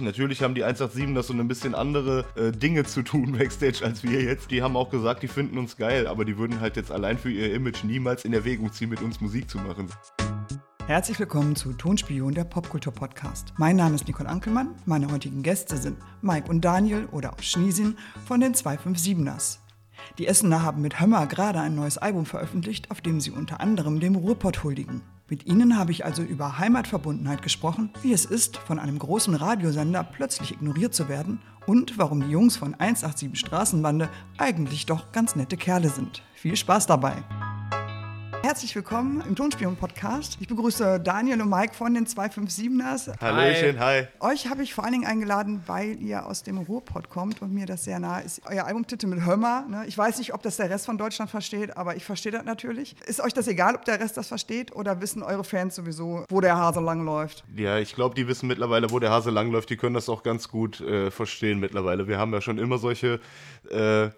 Natürlich haben die 187 das so ein bisschen andere äh, Dinge zu tun backstage als wir jetzt. Die haben auch gesagt, die finden uns geil, aber die würden halt jetzt allein für ihr Image niemals in Erwägung ziehen, mit uns Musik zu machen. Herzlich willkommen zu Tonspion, der Popkultur-Podcast. Mein Name ist Nicole Ankelmann. Meine heutigen Gäste sind Mike und Daniel oder auch Schniesin von den 257ers. Die Essener haben mit Hömmer gerade ein neues Album veröffentlicht, auf dem sie unter anderem dem Ruhrpott huldigen. Mit ihnen habe ich also über Heimatverbundenheit gesprochen, wie es ist, von einem großen Radiosender plötzlich ignoriert zu werden und warum die Jungs von 187 Straßenbande eigentlich doch ganz nette Kerle sind. Viel Spaß dabei! Herzlich willkommen im Tonspion-Podcast. Ich begrüße Daniel und Mike von den 257ers. Hallöchen, hi. Euch habe ich vor allen Dingen eingeladen, weil ihr aus dem Ruhrpott kommt und mir das sehr nah ist. Euer Albumtitel mit Hömmer. Ne? Ich weiß nicht, ob das der Rest von Deutschland versteht, aber ich verstehe das natürlich. Ist euch das egal, ob der Rest das versteht oder wissen eure Fans sowieso, wo der Hase langläuft? Ja, ich glaube, die wissen mittlerweile, wo der Hase langläuft. Die können das auch ganz gut äh, verstehen mittlerweile. Wir haben ja schon immer solche... Äh,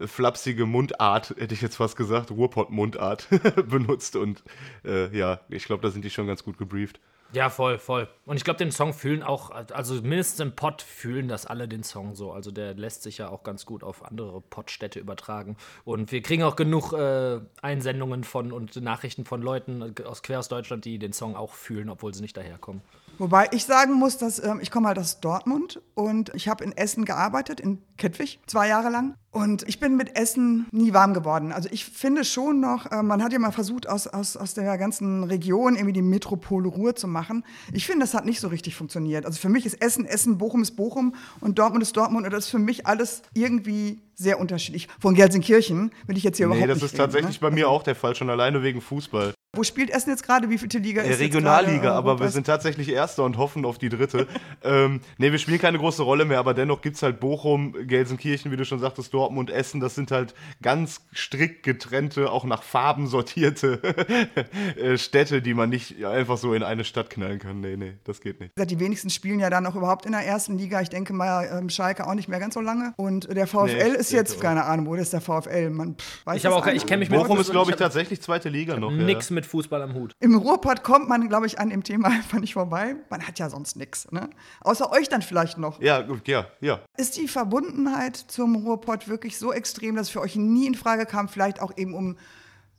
flapsige Mundart, hätte ich jetzt fast gesagt, Ruhrpott-Mundart benutzt. Und äh, ja, ich glaube, da sind die schon ganz gut gebrieft. Ja, voll, voll. Und ich glaube, den Song fühlen auch, also mindestens im Pott fühlen das alle den Song so. Also der lässt sich ja auch ganz gut auf andere Pottstädte übertragen. Und wir kriegen auch genug äh, Einsendungen von und Nachrichten von Leuten aus quer aus Deutschland, die den Song auch fühlen, obwohl sie nicht daherkommen. Wobei ich sagen muss, dass ähm, ich komme halt aus Dortmund und ich habe in Essen gearbeitet, in Kettwig, zwei Jahre lang. Und ich bin mit Essen nie warm geworden. Also ich finde schon noch, äh, man hat ja mal versucht, aus, aus, aus der ganzen Region irgendwie die Metropole Ruhr zu machen. Ich finde, das hat nicht so richtig funktioniert. Also für mich ist Essen Essen, Bochum ist Bochum und Dortmund ist Dortmund. Und das ist für mich alles irgendwie sehr unterschiedlich. Von Gelsenkirchen will ich jetzt hier nee, überhaupt nicht Nee, das ist reden, tatsächlich ne? bei mir auch der Fall, schon alleine wegen Fußball. Wo spielt Essen jetzt gerade? Wie viele Liga ist Regionalliga, aber wir sind tatsächlich Erster und hoffen auf die dritte. ähm, ne, wir spielen keine große Rolle mehr, aber dennoch gibt es halt Bochum, Gelsenkirchen, wie du schon sagtest, Dortmund, Essen. Das sind halt ganz strikt getrennte, auch nach Farben sortierte äh, Städte, die man nicht einfach so in eine Stadt knallen kann. Nee, nee, das geht nicht. Die wenigsten spielen ja dann noch überhaupt in der ersten Liga. Ich denke mal, ähm, Schalke auch nicht mehr ganz so lange. Und der VfL nee, ist jetzt, keine Ahnung, wo ist der VfL? Man, pff, weiß ich ich kenne mich mit Bochum ist, glaube ich, tatsächlich zweite Liga noch. Nix ja. mit Fußball am Hut. Im Ruhrpott kommt man, glaube ich, an dem Thema einfach nicht vorbei. Man hat ja sonst nichts. Ne? Außer euch dann vielleicht noch. Ja, gut, ja, ja. Ist die Verbundenheit zum Ruhrpott wirklich so extrem, dass es für euch nie in Frage kam, vielleicht auch eben um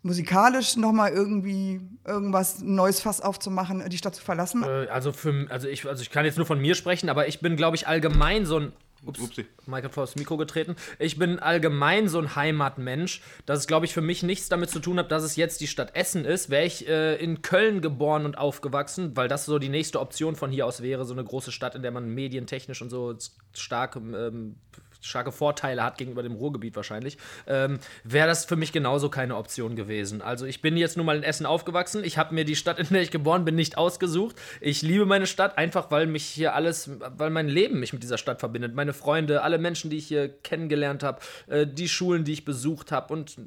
musikalisch nochmal irgendwie irgendwas Neues Fass aufzumachen, die Stadt zu verlassen? Äh, also, für, also, ich, also ich kann jetzt nur von mir sprechen, aber ich bin, glaube ich, allgemein so ein Ups, Upsi. Hat vor das Mikro getreten. Ich bin allgemein so ein Heimatmensch, dass es, glaube ich, für mich nichts damit zu tun hat, dass es jetzt die Stadt Essen ist. Wäre ich äh, in Köln geboren und aufgewachsen, weil das so die nächste Option von hier aus wäre, so eine große Stadt, in der man medientechnisch und so stark ähm, starke Vorteile hat gegenüber dem Ruhrgebiet wahrscheinlich, ähm, wäre das für mich genauso keine Option gewesen. Also ich bin jetzt nun mal in Essen aufgewachsen. Ich habe mir die Stadt, in der ich geboren bin, nicht ausgesucht. Ich liebe meine Stadt einfach, weil mich hier alles, weil mein Leben mich mit dieser Stadt verbindet. Meine Freunde, alle Menschen, die ich hier kennengelernt habe, äh, die Schulen, die ich besucht habe und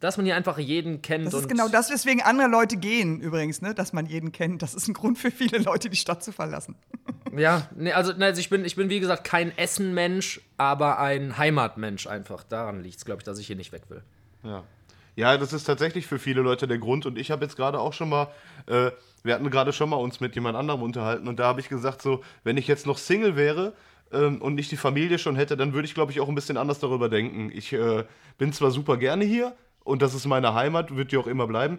dass man hier einfach jeden kennt. Das ist genau das, weswegen andere Leute gehen übrigens, ne? dass man jeden kennt. Das ist ein Grund für viele Leute, die Stadt zu verlassen. Ja, nee, also, also ich, bin, ich bin wie gesagt kein Essen-Mensch, aber ein Heimatmensch einfach. Daran liegt es, glaube ich, dass ich hier nicht weg will. Ja. Ja, das ist tatsächlich für viele Leute der Grund. Und ich habe jetzt gerade auch schon mal, äh, wir hatten gerade schon mal uns mit jemand anderem unterhalten und da habe ich gesagt, so, wenn ich jetzt noch Single wäre ähm, und nicht die Familie schon hätte, dann würde ich, glaube ich, auch ein bisschen anders darüber denken. Ich äh, bin zwar super gerne hier und das ist meine Heimat, wird die auch immer bleiben.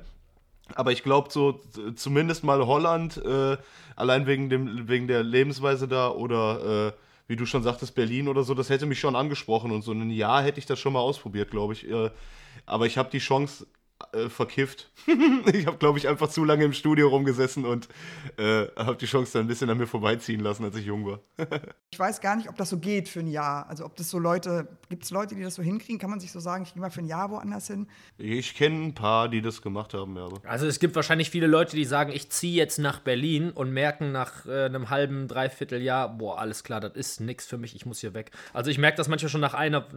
Aber ich glaube, so zumindest mal Holland, äh, allein wegen, dem, wegen der Lebensweise da oder äh, wie du schon sagtest, Berlin oder so, das hätte mich schon angesprochen und so ein Jahr hätte ich das schon mal ausprobiert, glaube ich. Äh, aber ich habe die Chance äh, verkifft. ich habe, glaube ich, einfach zu lange im Studio rumgesessen und äh, habe die Chance dann ein bisschen an mir vorbeiziehen lassen, als ich jung war. ich weiß gar nicht, ob das so geht für ein Jahr. Also ob das so Leute, gibt es Leute, die das so hinkriegen? Kann man sich so sagen, ich gehe mal für ein Jahr woanders hin? Ich kenne ein paar, die das gemacht haben, ja. Also es gibt wahrscheinlich viele Leute, die sagen, ich ziehe jetzt nach Berlin und merken nach äh, einem halben, dreiviertel Jahr, boah, alles klar, das ist nichts für mich, ich muss hier weg. Also ich merke das manchmal schon nach einer,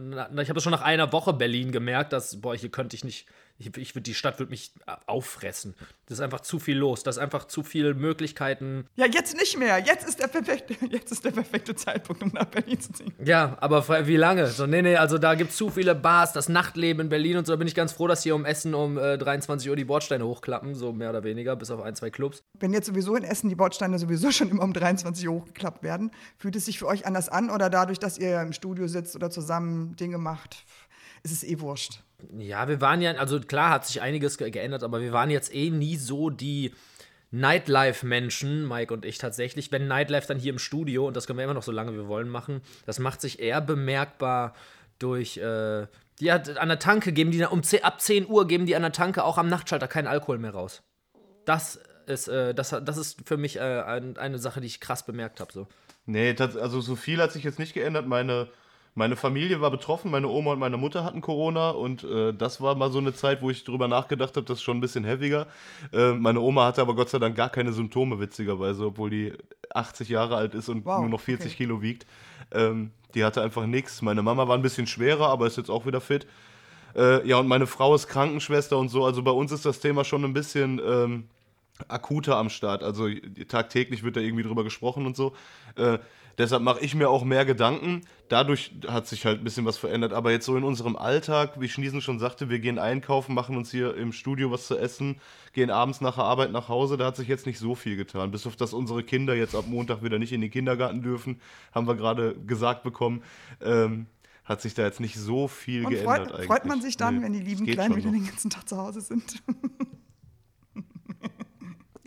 ich habe das schon nach einer Woche Berlin gemerkt, dass, boah, hier könnte ich nicht ich, ich die Stadt wird mich auffressen. Das ist einfach zu viel los. Das ist einfach zu viele Möglichkeiten. Ja, jetzt nicht mehr. Jetzt ist der perfekte, jetzt ist der perfekte Zeitpunkt, um nach Berlin zu ziehen. Ja, aber wie lange? So, nee, nee, also da gibt es zu viele Bars, das Nachtleben in Berlin und so. Da bin ich ganz froh, dass hier um Essen um äh, 23 Uhr die Bordsteine hochklappen, so mehr oder weniger, bis auf ein, zwei Clubs. Wenn jetzt sowieso in Essen die Bordsteine sowieso schon immer um 23 Uhr hochgeklappt werden, fühlt es sich für euch anders an oder dadurch, dass ihr im Studio sitzt oder zusammen Dinge macht, ist es eh wurscht? Ja, wir waren ja, also klar hat sich einiges geändert, aber wir waren jetzt eh nie so die Nightlife-Menschen, Mike und ich tatsächlich. Wenn Nightlife dann hier im Studio, und das können wir immer noch so lange wir wollen machen, das macht sich eher bemerkbar durch, äh, die hat an der Tanke geben die um 10, ab 10 Uhr geben die an der Tanke auch am Nachtschalter keinen Alkohol mehr raus. Das ist, äh, das, das ist für mich äh, ein, eine Sache, die ich krass bemerkt habe. So. Nee, also so viel hat sich jetzt nicht geändert. Meine meine Familie war betroffen, meine Oma und meine Mutter hatten Corona und äh, das war mal so eine Zeit, wo ich drüber nachgedacht habe, das ist schon ein bisschen heaviger. Äh, meine Oma hatte aber Gott sei Dank gar keine Symptome, witzigerweise, obwohl die 80 Jahre alt ist und wow, nur noch 40 okay. Kilo wiegt. Ähm, die hatte einfach nichts. Meine Mama war ein bisschen schwerer, aber ist jetzt auch wieder fit. Äh, ja, und meine Frau ist Krankenschwester und so. Also bei uns ist das Thema schon ein bisschen ähm, akuter am Start. Also tagtäglich wird da irgendwie drüber gesprochen und so. Äh, Deshalb mache ich mir auch mehr Gedanken. Dadurch hat sich halt ein bisschen was verändert. Aber jetzt so in unserem Alltag, wie Schniesen schon sagte, wir gehen einkaufen, machen uns hier im Studio was zu essen, gehen abends nach der Arbeit nach Hause. Da hat sich jetzt nicht so viel getan. Bis auf dass unsere Kinder jetzt ab Montag wieder nicht in den Kindergarten dürfen, haben wir gerade gesagt bekommen. Ähm, hat sich da jetzt nicht so viel Und geändert freut, eigentlich. Freut man sich dann, nee, wenn die lieben Kleinen wieder den ganzen Tag zu Hause sind?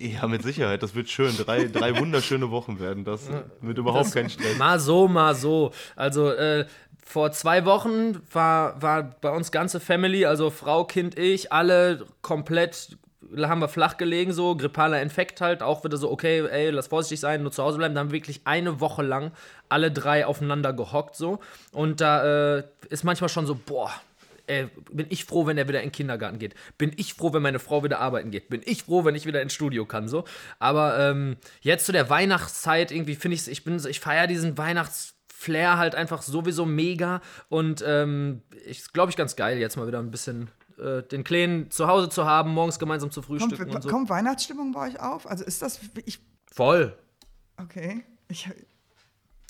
Ja, mit Sicherheit. Das wird schön. Drei, drei wunderschöne Wochen werden das. Mit überhaupt das, kein Stress. Mal so, mal so. Also, äh, vor zwei Wochen war, war bei uns ganze Family, also Frau, Kind, ich, alle komplett haben wir flach gelegen, so, grippaler Infekt halt, auch wieder so, okay, ey, lass vorsichtig sein, nur zu Hause bleiben. Da haben wir wirklich eine Woche lang alle drei aufeinander gehockt, so. Und da äh, ist manchmal schon so, boah, ey, bin ich froh, wenn er wieder in den Kindergarten geht. Bin ich froh, wenn meine Frau wieder arbeiten geht. Bin ich froh, wenn ich wieder ins Studio kann. So. Aber ähm, jetzt zu der Weihnachtszeit, irgendwie finde ich ich bin ich feiere diesen Weihnachtsflair halt einfach sowieso mega. Und ähm, ich glaube ich ganz geil, jetzt mal wieder ein bisschen äh, den Kleinen zu Hause zu haben, morgens gemeinsam zu frühstücken. Kommt, und so. kommt Weihnachtsstimmung bei euch auf? Also ist das. Ich Voll. Okay. Ich,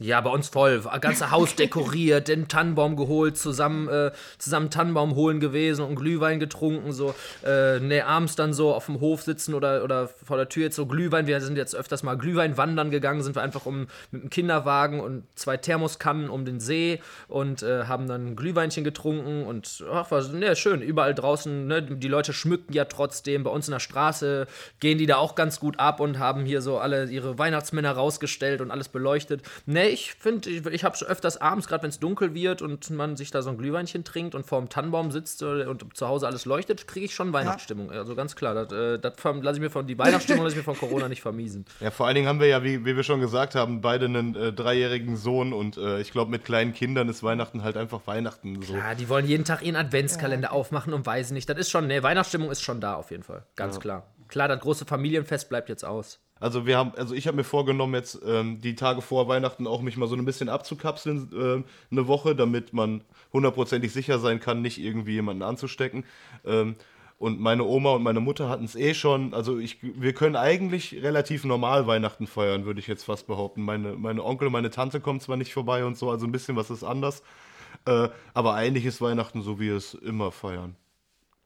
ja, bei uns voll. Ganze Haus dekoriert, den Tannenbaum geholt, zusammen, äh, zusammen Tannenbaum holen gewesen und Glühwein getrunken. So, äh, ne, abends dann so auf dem Hof sitzen oder, oder vor der Tür jetzt so Glühwein. Wir sind jetzt öfters mal Glühwein wandern gegangen, sind wir einfach um mit einem Kinderwagen und zwei Thermoskannen um den See und äh, haben dann Glühweinchen getrunken und ach, war ne, schön. Überall draußen, ne, die Leute schmücken ja trotzdem. Bei uns in der Straße gehen die da auch ganz gut ab und haben hier so alle ihre Weihnachtsmänner rausgestellt und alles beleuchtet. Ne, ich finde, ich, ich habe es öfters abends, gerade wenn es dunkel wird und man sich da so ein Glühweinchen trinkt und vor dem Tannenbaum sitzt und zu Hause alles leuchtet, kriege ich schon Weihnachtsstimmung. Ja. Also ganz klar, das, äh, das lasse ich mir von die Weihnachtsstimmung lasse ich mir von Corona nicht vermiesen. Ja, vor allen Dingen haben wir ja, wie, wie wir schon gesagt haben, beide einen äh, dreijährigen Sohn und äh, ich glaube, mit kleinen Kindern ist Weihnachten halt einfach Weihnachten so. Ja, die wollen jeden Tag ihren Adventskalender ja. aufmachen und weiß nicht. Das ist schon, ne, Weihnachtsstimmung ist schon da auf jeden Fall. Ganz ja. klar. Klar, das große Familienfest bleibt jetzt aus. Also wir haben, also ich habe mir vorgenommen, jetzt ähm, die Tage vor Weihnachten auch mich mal so ein bisschen abzukapseln, äh, eine Woche, damit man hundertprozentig sicher sein kann, nicht irgendwie jemanden anzustecken. Ähm, und meine Oma und meine Mutter hatten es eh schon. Also ich, wir können eigentlich relativ normal Weihnachten feiern, würde ich jetzt fast behaupten. Meine, meine Onkel und meine Tante kommen zwar nicht vorbei und so, also ein bisschen was ist anders. Äh, aber eigentlich ist Weihnachten so, wie wir es immer feiern.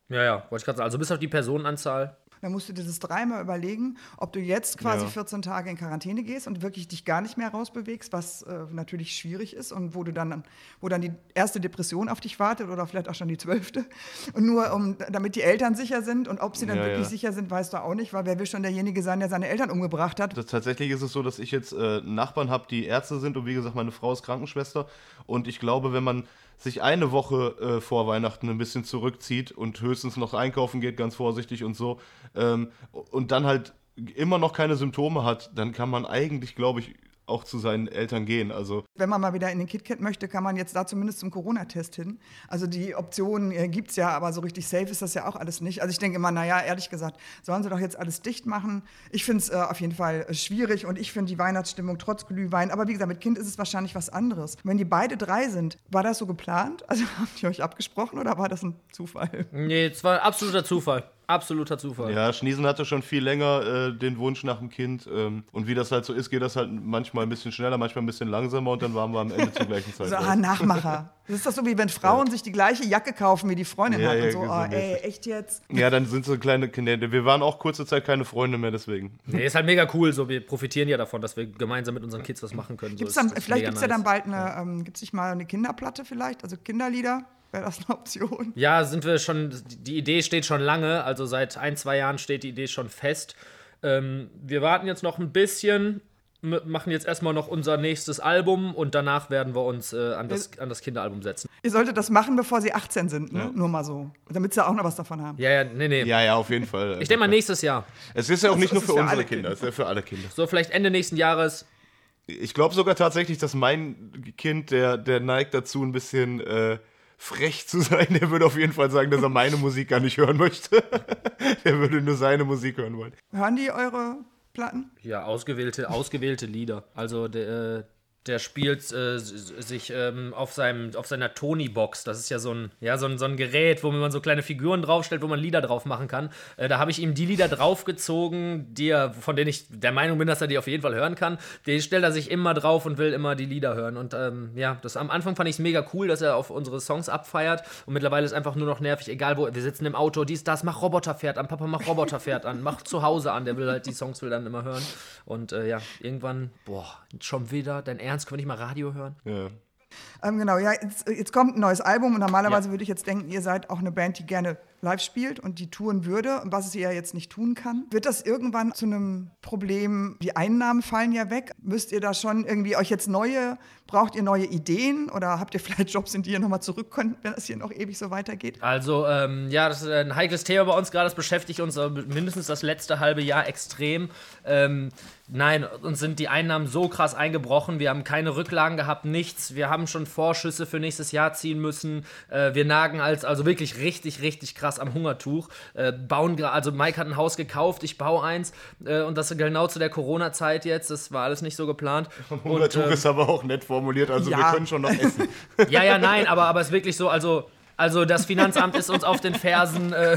Ja, ja, wollte ich gerade sagen. Also bis auf die Personenanzahl dann musst du dir das dreimal überlegen, ob du jetzt quasi ja. 14 Tage in Quarantäne gehst und wirklich dich gar nicht mehr rausbewegst, was äh, natürlich schwierig ist und wo du dann, wo dann die erste Depression auf dich wartet oder vielleicht auch schon die zwölfte. Und nur um, damit die Eltern sicher sind und ob sie dann ja, wirklich ja. sicher sind, weißt du auch nicht, weil wer will schon derjenige sein, der seine Eltern umgebracht hat. Das, tatsächlich ist es so, dass ich jetzt äh, Nachbarn habe, die Ärzte sind und wie gesagt, meine Frau ist Krankenschwester und ich glaube, wenn man sich eine Woche äh, vor Weihnachten ein bisschen zurückzieht und höchstens noch einkaufen geht, ganz vorsichtig und so, ähm, und dann halt immer noch keine Symptome hat, dann kann man eigentlich, glaube ich, auch zu seinen Eltern gehen. Also Wenn man mal wieder in den KitKat möchte, kann man jetzt da zumindest zum Corona-Test hin. Also die Optionen äh, gibt es ja, aber so richtig safe ist das ja auch alles nicht. Also ich denke immer, naja, ehrlich gesagt, sollen sie doch jetzt alles dicht machen. Ich finde es äh, auf jeden Fall äh, schwierig und ich finde die Weihnachtsstimmung trotz Glühwein, aber wie gesagt, mit Kind ist es wahrscheinlich was anderes. Wenn die beide drei sind, war das so geplant? Also habt ihr euch abgesprochen oder war das ein Zufall? Nee, es war absoluter Zufall. Absoluter Zufall. Ja, Schniesen hatte schon viel länger äh, den Wunsch nach dem Kind. Ähm, und wie das halt so ist, geht das halt manchmal ein bisschen schneller, manchmal ein bisschen langsamer und dann waren wir am Ende zur gleichen Zeit. So, ah, Nachmacher. Das ist doch so, wie wenn Frauen ja. sich die gleiche Jacke kaufen, wie die Freundin ja, hat. Ja, und so, oh, ey, echt jetzt? Ja, dann sind so kleine Kinder. Wir waren auch kurze Zeit keine Freunde mehr, deswegen. Nee, ist halt mega cool. So, wir profitieren ja davon, dass wir gemeinsam mit unseren Kids was machen können. Gibt's dann, vielleicht gibt es nice. ja dann bald eine, ähm, gibt es nicht mal eine Kinderplatte vielleicht, also Kinderlieder? Wäre das eine Option? Ja, sind wir schon, die Idee steht schon lange, also seit ein, zwei Jahren steht die Idee schon fest. Ähm, wir warten jetzt noch ein bisschen, machen jetzt erstmal noch unser nächstes Album und danach werden wir uns äh, an, das, an das Kinderalbum setzen. Ihr solltet das machen, bevor sie 18 sind, ne? Ja. nur mal so. Damit sie auch noch was davon haben. Ja, ja, nee, nee. Ja, ja, auf jeden Fall. Ich denke mal nächstes Jahr. Es ist ja auch nicht nur für, für unsere Kinder, es ist ja für alle Kinder. So, vielleicht Ende nächsten Jahres. Ich glaube sogar tatsächlich, dass mein Kind, der, der neigt dazu, ein bisschen. Äh, frech zu sein, der würde auf jeden Fall sagen, dass er meine Musik gar nicht hören möchte. der würde nur seine Musik hören wollen. Hören die eure Platten? Ja, ausgewählte, ausgewählte Lieder. Also der, äh, der spielt äh, sich ähm, auf, seinem, auf seiner Tony-Box. Das ist ja so ein, ja, so, ein, so ein Gerät, wo man so kleine Figuren draufstellt, wo man Lieder drauf machen kann. Äh, da habe ich ihm die Lieder draufgezogen, die er, von denen ich der Meinung bin, dass er die auf jeden Fall hören kann. Die stellt er sich immer drauf und will immer die Lieder hören. Und ähm, ja, das, am Anfang fand ich es mega cool, dass er auf unsere Songs abfeiert. Und mittlerweile ist einfach nur noch nervig, egal wo. Wir sitzen im Auto, dies, das, mach Roboterpferd an, Papa, mach Roboterpferd an, mach zu Hause an. Der will halt die Songs will dann immer hören. Und äh, ja, irgendwann, boah, schon wieder dein Ernst Ernst, können wir nicht mal Radio hören? Ja. Ähm, genau, ja, jetzt, jetzt, kommt ein neues Album und normalerweise ja. würde ich jetzt denken, ihr seid auch eine Band, die gerne live spielt und die touren würde, was sie ja jetzt nicht tun kann. Wird das irgendwann zu einem Problem? Die Einnahmen fallen ja weg. Müsst ihr da schon irgendwie euch jetzt neue, braucht ihr neue Ideen oder habt ihr vielleicht Jobs, in die ihr nochmal zurück könnt, wenn das hier noch ewig so weitergeht? Also, ähm, ja, das ist ein heikles Thema bei uns gerade. Das beschäftigt uns mindestens das letzte halbe Jahr extrem. Ähm, Nein, uns sind die Einnahmen so krass eingebrochen. Wir haben keine Rücklagen gehabt, nichts. Wir haben schon Vorschüsse für nächstes Jahr ziehen müssen. Äh, wir nagen als, also wirklich richtig, richtig krass am Hungertuch. Äh, bauen also Mike hat ein Haus gekauft, ich baue eins. Äh, und das genau zu der Corona-Zeit jetzt. Das war alles nicht so geplant. Hungertuch und, ähm, ist aber auch nett formuliert, also ja. wir können schon noch essen. ja, ja, nein, aber, aber es ist wirklich so, also. Also das Finanzamt ist uns auf den Fersen. Äh,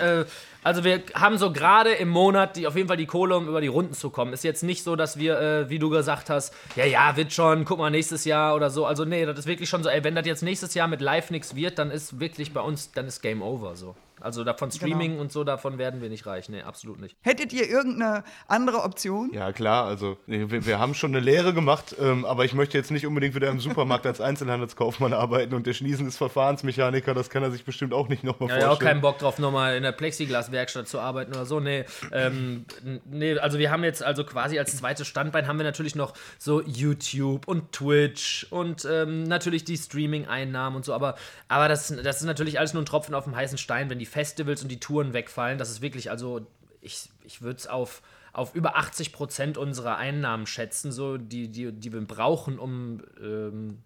äh, also wir haben so gerade im Monat die, auf jeden Fall die Kohle, um über die Runden zu kommen. Ist jetzt nicht so, dass wir, äh, wie du gesagt hast, ja, ja, wird schon, guck mal, nächstes Jahr oder so. Also nee, das ist wirklich schon so, ey, wenn das jetzt nächstes Jahr mit Live nichts wird, dann ist wirklich bei uns, dann ist Game Over so. Also davon genau. Streaming genau. und so, davon werden wir nicht reich. Nee, absolut nicht. Hättet ihr irgendeine andere Option? Ja, klar. Also wir, wir haben schon eine Lehre gemacht, ähm, aber ich möchte jetzt nicht unbedingt wieder im Supermarkt als Einzelhandelskaufmann arbeiten und der Schniesen ist Verfahrensmechaniker, das kann er sich bestimmt auch nicht nochmal ja, vorstellen. Ja, auch keinen Bock drauf, nochmal in der Plexiglaswerkstatt zu arbeiten oder so. Nee, ähm, nee, also wir haben jetzt also quasi als zweites Standbein haben wir natürlich noch so YouTube und Twitch und ähm, natürlich die Streaming-Einnahmen und so, aber, aber das, das ist natürlich alles nur ein Tropfen auf dem heißen Stein, wenn die Festivals und die Touren wegfallen. Das ist wirklich, also ich, ich würde es auf, auf über 80 Prozent unserer Einnahmen schätzen, so, die, die, die wir brauchen, um ähm,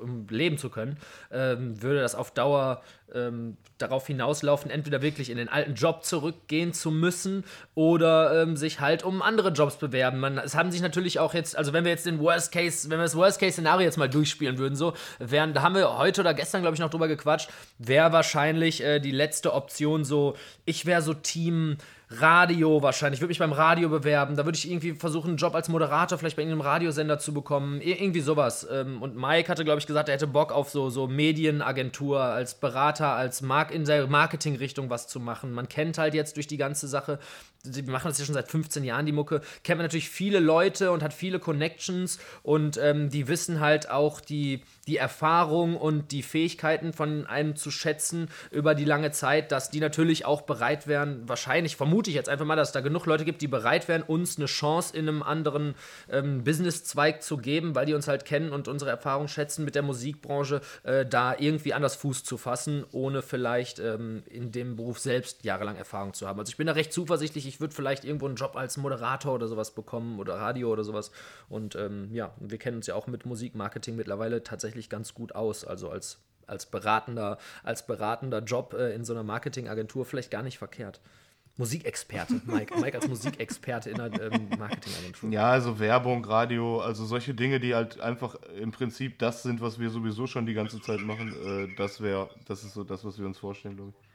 um leben zu können, ähm, würde das auf Dauer ähm, darauf hinauslaufen, entweder wirklich in den alten Job zurückgehen zu müssen oder ähm, sich halt um andere Jobs bewerben. Man, es haben sich natürlich auch jetzt, also wenn wir jetzt den Worst Case, wenn wir das Worst Case Szenario jetzt mal durchspielen würden, so wären, da haben wir heute oder gestern glaube ich noch drüber gequatscht, wäre wahrscheinlich äh, die letzte Option so, ich wäre so Team Radio wahrscheinlich. Ich würde mich beim Radio bewerben. Da würde ich irgendwie versuchen, einen Job als Moderator vielleicht bei irgendeinem Radiosender zu bekommen. irgendwie sowas. Ähm, und Mike hatte, glaube ich, gesagt, er hätte Bock auf so, so Medienagentur als Berater, als Mark in der Marketingrichtung was zu machen. Man kennt halt jetzt durch die ganze Sache sie machen das ja schon seit 15 Jahren, die Mucke, kennt man natürlich viele Leute und hat viele Connections und ähm, die wissen halt auch die, die Erfahrung und die Fähigkeiten von einem zu schätzen über die lange Zeit, dass die natürlich auch bereit wären, wahrscheinlich, vermute ich jetzt einfach mal, dass es da genug Leute gibt, die bereit wären, uns eine Chance in einem anderen ähm, Businesszweig zu geben, weil die uns halt kennen und unsere Erfahrung schätzen mit der Musikbranche, äh, da irgendwie anders Fuß zu fassen, ohne vielleicht ähm, in dem Beruf selbst jahrelang Erfahrung zu haben. Also ich bin da recht zuversichtlich, ich würde vielleicht irgendwo einen Job als Moderator oder sowas bekommen oder Radio oder sowas. Und ähm, ja, wir kennen uns ja auch mit Musikmarketing mittlerweile tatsächlich ganz gut aus. Also als als beratender, als beratender Job äh, in so einer Marketingagentur vielleicht gar nicht verkehrt. Musikexperte, Mike. Mike als Musikexperte in einer ähm, Marketingagentur. Ja, also Werbung, Radio, also solche Dinge, die halt einfach im Prinzip das sind, was wir sowieso schon die ganze Zeit machen. Äh, das wäre, das ist so das, was wir uns vorstellen, glaube ich.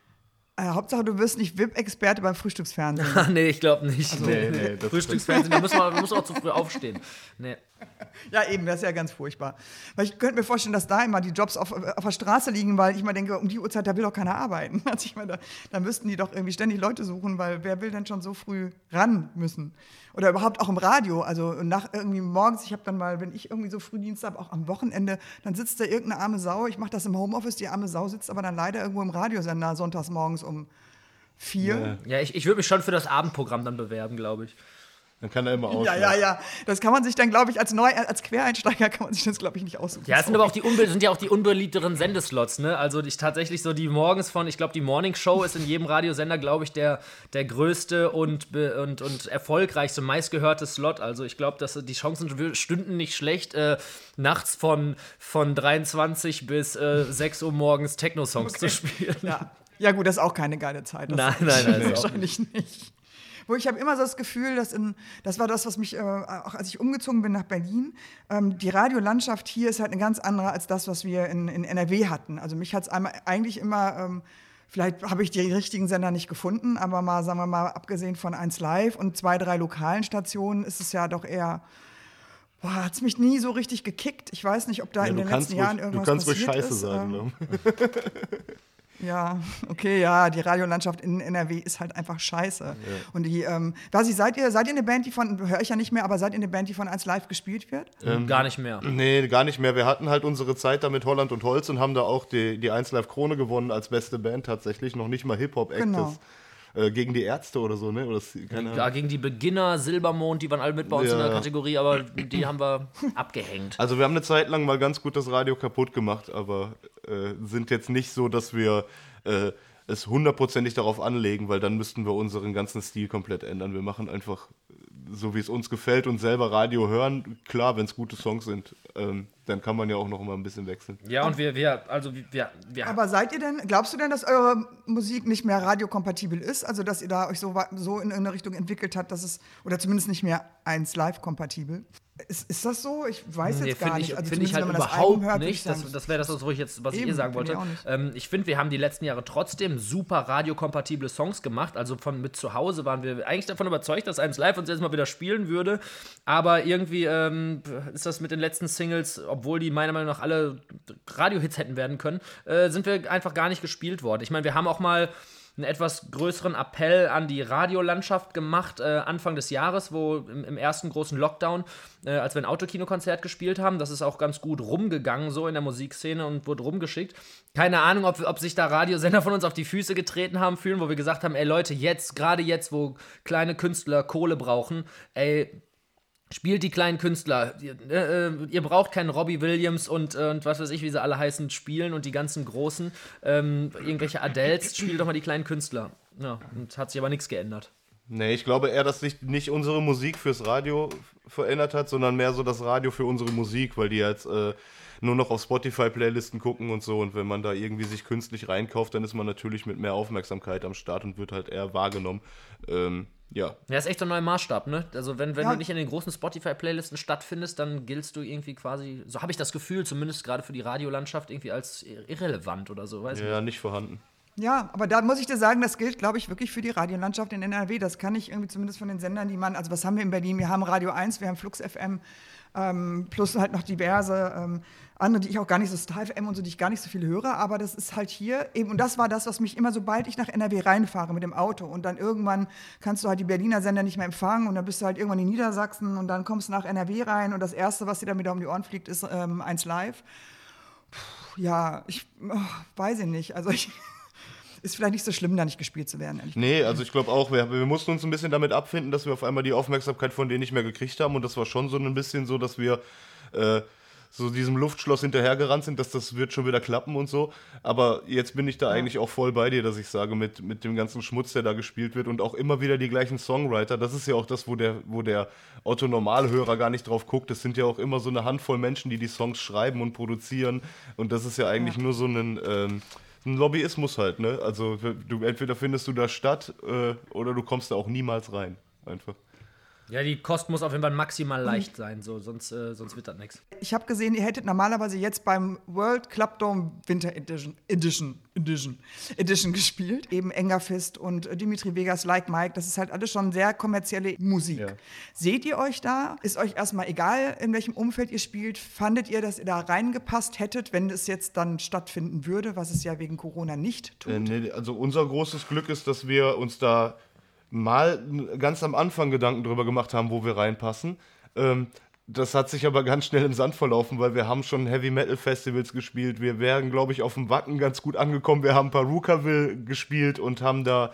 Äh, Hauptsache, du wirst nicht VIP-Experte beim Frühstücksfernsehen. nee, ich glaube nicht. Also, nee, nee, Frühstücksfernsehen, da muss man, muss auch zu früh aufstehen. Nee. Ja, eben, das ist ja ganz furchtbar. Weil ich könnte mir vorstellen, dass da immer die Jobs auf, auf der Straße liegen, weil ich mal denke, um die Uhrzeit, da will doch keiner arbeiten. Also ich meine, da, da müssten die doch irgendwie ständig Leute suchen, weil wer will denn schon so früh ran müssen? Oder überhaupt auch im Radio. Also nach irgendwie morgens, ich habe dann mal, wenn ich irgendwie so Frühdienst habe, auch am Wochenende, dann sitzt da irgendeine arme Sau. Ich mache das im Homeoffice, die arme Sau sitzt aber dann leider irgendwo im Radiosender sonntags morgens um vier. Ja, ich, ich würde mich schon für das Abendprogramm dann bewerben, glaube ich. Dann kann er immer aus. Ja, ja, ja. Das kann man sich dann, glaube ich, als Neu als Quereinsteiger kann man sich das, glaube ich, nicht aussuchen. Ja, es sind aber auch die sind ja auch die unbeliebteren Sendeslots, ne? Also ich tatsächlich so die morgens von, ich glaube, die Morning Show ist in jedem Radiosender, glaube ich, der, der größte und, und, und erfolgreichste, meistgehörte Slot. Also ich glaube, dass die Chancen stünden nicht schlecht, äh, nachts von, von 23 bis äh, 6 Uhr morgens Techno-Songs okay. zu spielen. Ja. ja, gut, das ist auch keine geile Zeit. Das nein, nein, nein. Wahrscheinlich nicht. Wo ich habe immer so das Gefühl, dass in, das war das, was mich, äh, auch als ich umgezogen bin nach Berlin, ähm, die Radiolandschaft hier ist halt eine ganz andere als das, was wir in, in NRW hatten. Also mich hat es eigentlich immer, ähm, vielleicht habe ich die richtigen Sender nicht gefunden, aber mal, sagen wir mal, abgesehen von 1 Live und zwei, drei lokalen Stationen, ist es ja doch eher Boah, hat es mich nie so richtig gekickt. Ich weiß nicht, ob da ja, in den letzten ruhig, Jahren irgendwas passiert ist. Du kannst ruhig Scheiße sagen. Ähm, Ja, okay, ja, die Radiolandschaft in NRW ist halt einfach scheiße. Ja. Und die, ähm, weiß ich, seid ihr, seid ihr eine Band, die von, höre ich ja nicht mehr, aber seid ihr eine Band, die von 1 Live gespielt wird? Ähm, gar nicht mehr. Nee, gar nicht mehr. Wir hatten halt unsere Zeit da mit Holland und Holz und haben da auch die, die 1 Live Krone gewonnen als beste Band tatsächlich. Noch nicht mal Hip-Hop-Act. Genau äh, gegen die Ärzte oder so, ne? Oder keine ja, gegen die Beginner, Silbermond, die waren alle mit bei uns ja. in der Kategorie, aber die haben wir abgehängt. Also wir haben eine Zeit lang mal ganz gut das Radio kaputt gemacht, aber äh, sind jetzt nicht so, dass wir äh, es hundertprozentig darauf anlegen, weil dann müssten wir unseren ganzen Stil komplett ändern. Wir machen einfach so, wie es uns gefällt und selber Radio hören. Klar, wenn es gute Songs sind, ähm, dann kann man ja auch noch mal ein bisschen wechseln. Ja, und wir, wir, also wir, wir. Aber seid ihr denn, glaubst du denn, dass eure Musik nicht mehr radiokompatibel ist? Also, dass ihr da euch so, so in eine Richtung entwickelt habt, dass es, oder zumindest nicht mehr eins live kompatibel? Ist, ist das so? Ich weiß nee, jetzt gar nicht. Also finde ich halt überhaupt hört, nicht. Das, das wäre das, was ich jetzt, was Eben, ich sagen wollte. Ich, ähm, ich finde, wir haben die letzten Jahre trotzdem super radiokompatible Songs gemacht. Also von mit zu Hause waren wir eigentlich davon überzeugt, dass eins live uns jetzt mal wieder spielen würde. Aber irgendwie ähm, ist das mit den letzten Singles, obwohl die meiner Meinung nach alle Radiohits hätten werden können, äh, sind wir einfach gar nicht gespielt worden. Ich meine, wir haben auch mal einen etwas größeren Appell an die Radiolandschaft gemacht, äh, Anfang des Jahres, wo im, im ersten großen Lockdown, äh, als wir ein Autokinokonzert gespielt haben, das ist auch ganz gut rumgegangen, so in der Musikszene und wurde rumgeschickt. Keine Ahnung, ob, ob sich da Radiosender von uns auf die Füße getreten haben, fühlen, wo wir gesagt haben, ey Leute, jetzt, gerade jetzt, wo kleine Künstler Kohle brauchen, ey, Spielt die kleinen Künstler. Ihr, äh, ihr braucht keinen Robbie Williams und, äh, und was weiß ich, wie sie alle heißen, spielen und die ganzen großen, ähm, irgendwelche Adels, spielt doch mal die kleinen Künstler. Ja, und hat sich aber nichts geändert. Nee, ich glaube eher, dass sich nicht unsere Musik fürs Radio verändert hat, sondern mehr so das Radio für unsere Musik, weil die jetzt äh, nur noch auf Spotify-Playlisten gucken und so. Und wenn man da irgendwie sich künstlich reinkauft, dann ist man natürlich mit mehr Aufmerksamkeit am Start und wird halt eher wahrgenommen. Ähm, ja. Ja, ist echt so ein neuer Maßstab, ne? Also, wenn, wenn ja. du nicht in den großen Spotify-Playlisten stattfindest, dann giltst du irgendwie quasi, so habe ich das Gefühl, zumindest gerade für die Radiolandschaft, irgendwie als irrelevant oder so, weiß Ja, nicht. nicht vorhanden. Ja, aber da muss ich dir sagen, das gilt, glaube ich, wirklich für die Radiolandschaft in NRW. Das kann ich irgendwie zumindest von den Sendern, die man, also was haben wir in Berlin? Wir haben Radio 1, wir haben Flux FM, ähm, plus halt noch diverse ähm, andere, die ich auch gar nicht so Star FM und so, die ich gar nicht so viel höre, aber das ist halt hier eben, und das war das, was mich immer, sobald ich nach NRW reinfahre mit dem Auto und dann irgendwann kannst du halt die Berliner Sender nicht mehr empfangen und dann bist du halt irgendwann in Niedersachsen und dann kommst du nach NRW rein und das Erste, was dir dann wieder um die Ohren fliegt, ist ähm, eins live. Puh, ja, ich oh, weiß ich nicht, also ich ist vielleicht nicht so schlimm, da nicht gespielt zu werden. Nee, also ich glaube auch, wir, wir mussten uns ein bisschen damit abfinden, dass wir auf einmal die Aufmerksamkeit von denen nicht mehr gekriegt haben. Und das war schon so ein bisschen so, dass wir äh, so diesem Luftschloss hinterhergerannt sind, dass das wird schon wieder klappen und so. Aber jetzt bin ich da ja. eigentlich auch voll bei dir, dass ich sage, mit, mit dem ganzen Schmutz, der da gespielt wird und auch immer wieder die gleichen Songwriter, das ist ja auch das, wo der, wo der Otto-Normalhörer gar nicht drauf guckt. Es sind ja auch immer so eine Handvoll Menschen, die die Songs schreiben und produzieren. Und das ist ja eigentlich ja. nur so ein. Ähm, ein Lobbyismus halt, ne? Also du entweder findest du da statt äh, oder du kommst da auch niemals rein. Einfach. Ja, die Kost muss auf jeden Fall maximal leicht sein, so, sonst, äh, sonst wird das nichts. Ich habe gesehen, ihr hättet normalerweise jetzt beim World Club Dome Winter Edition, Edition, Edition, Edition gespielt. Eben Engerfist und Dimitri Vegas, Like Mike, das ist halt alles schon sehr kommerzielle Musik. Ja. Seht ihr euch da? Ist euch erstmal egal, in welchem Umfeld ihr spielt? Fandet ihr, dass ihr da reingepasst hättet, wenn es jetzt dann stattfinden würde, was es ja wegen Corona nicht tut? Äh, nee, also unser großes Glück ist, dass wir uns da mal ganz am Anfang Gedanken darüber gemacht haben, wo wir reinpassen. Ähm, das hat sich aber ganz schnell im Sand verlaufen, weil wir haben schon Heavy Metal Festivals gespielt. Wir wären, glaube ich, auf dem Wacken ganz gut angekommen. Wir haben Perukaville gespielt und haben da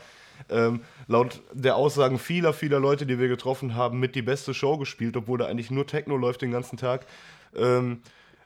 ähm, laut der Aussagen vieler, vieler Leute, die wir getroffen haben, mit die beste Show gespielt, obwohl da eigentlich nur Techno läuft den ganzen Tag. Ähm,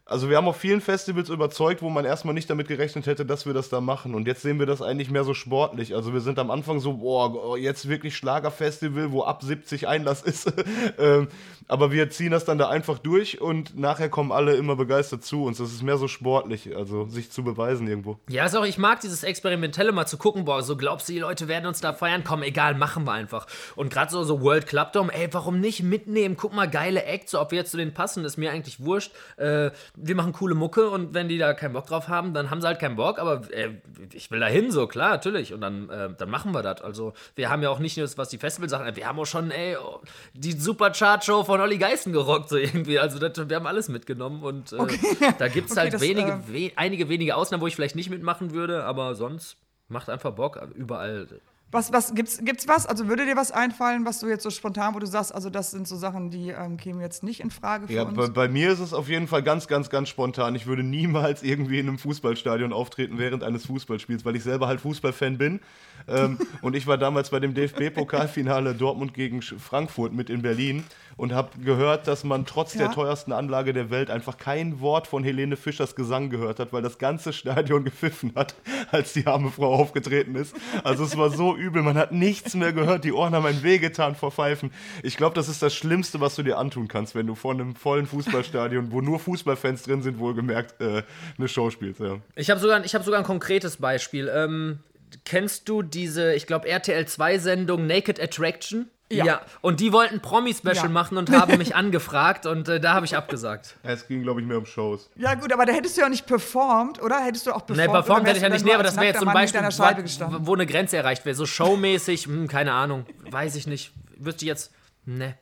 also wir haben auf vielen Festivals überzeugt, wo man erstmal nicht damit gerechnet hätte, dass wir das da machen. Und jetzt sehen wir das eigentlich mehr so sportlich. Also wir sind am Anfang so, boah, jetzt wirklich Schlagerfestival, wo ab 70 Einlass ist. ähm, aber wir ziehen das dann da einfach durch und nachher kommen alle immer begeistert zu uns. Das ist mehr so sportlich, also sich zu beweisen irgendwo. Ja, ist auch, ich mag dieses Experimentelle mal zu gucken, boah, so glaubst du, die Leute werden uns da feiern? Komm, egal, machen wir einfach. Und gerade so, so World Club Dome, ey, warum nicht mitnehmen? Guck mal, geile Acts, so, ob wir jetzt zu denen passen, ist mir eigentlich wurscht. Äh, wir machen coole Mucke und wenn die da keinen Bock drauf haben, dann haben sie halt keinen Bock, aber äh, ich will da hin, so klar, natürlich. Und dann, äh, dann machen wir das. Also, wir haben ja auch nicht nur, was die Festivalsachen, wir haben auch schon, ey, oh, die Superchart-Show von Olli Geißen gerockt, so irgendwie. Also, das, wir haben alles mitgenommen und äh, okay. da gibt es okay, halt das, wenige, äh, we einige wenige Ausnahmen, wo ich vielleicht nicht mitmachen würde, aber sonst macht einfach Bock, überall was, was, gibt's, gibt's was? Also würde dir was einfallen, was du jetzt so spontan, wo du sagst, also das sind so Sachen, die ähm, kämen jetzt nicht in Frage für ja, uns? Bei, bei, mir ist es auf jeden Fall ganz, ganz, ganz spontan. Ich würde niemals irgendwie in einem Fußballstadion auftreten während eines Fußballspiels, weil ich selber halt Fußballfan bin. Ähm, und ich war damals bei dem DFB-Pokalfinale Dortmund gegen Frankfurt mit in Berlin und habe gehört, dass man trotz ja? der teuersten Anlage der Welt einfach kein Wort von Helene Fischers Gesang gehört hat, weil das ganze Stadion gepfiffen hat, als die arme Frau aufgetreten ist. Also es war so übel, man hat nichts mehr gehört, die Ohren haben ein wehgetan vor Pfeifen. Ich glaube, das ist das Schlimmste, was du dir antun kannst, wenn du vor einem vollen Fußballstadion, wo nur Fußballfans drin sind, wohlgemerkt, äh, eine Show spielst. Ja. Ich habe sogar, hab sogar ein konkretes Beispiel. Ähm, kennst du diese, ich glaube, RTL 2-Sendung Naked Attraction? Ja. ja. und die wollten Promi-Special ja. machen und haben mich angefragt und äh, da habe ich abgesagt. Es ging, glaube ich, mehr um Shows. Ja, gut, aber da hättest du ja nicht performt, oder? Hättest du auch performt? Nee, performt hätte ich ja nicht, nee, aber das wäre jetzt so ein Beispiel, wo, wo eine Grenze erreicht wäre. So showmäßig, hm, keine Ahnung, weiß ich nicht. Wüsste ich jetzt, ne.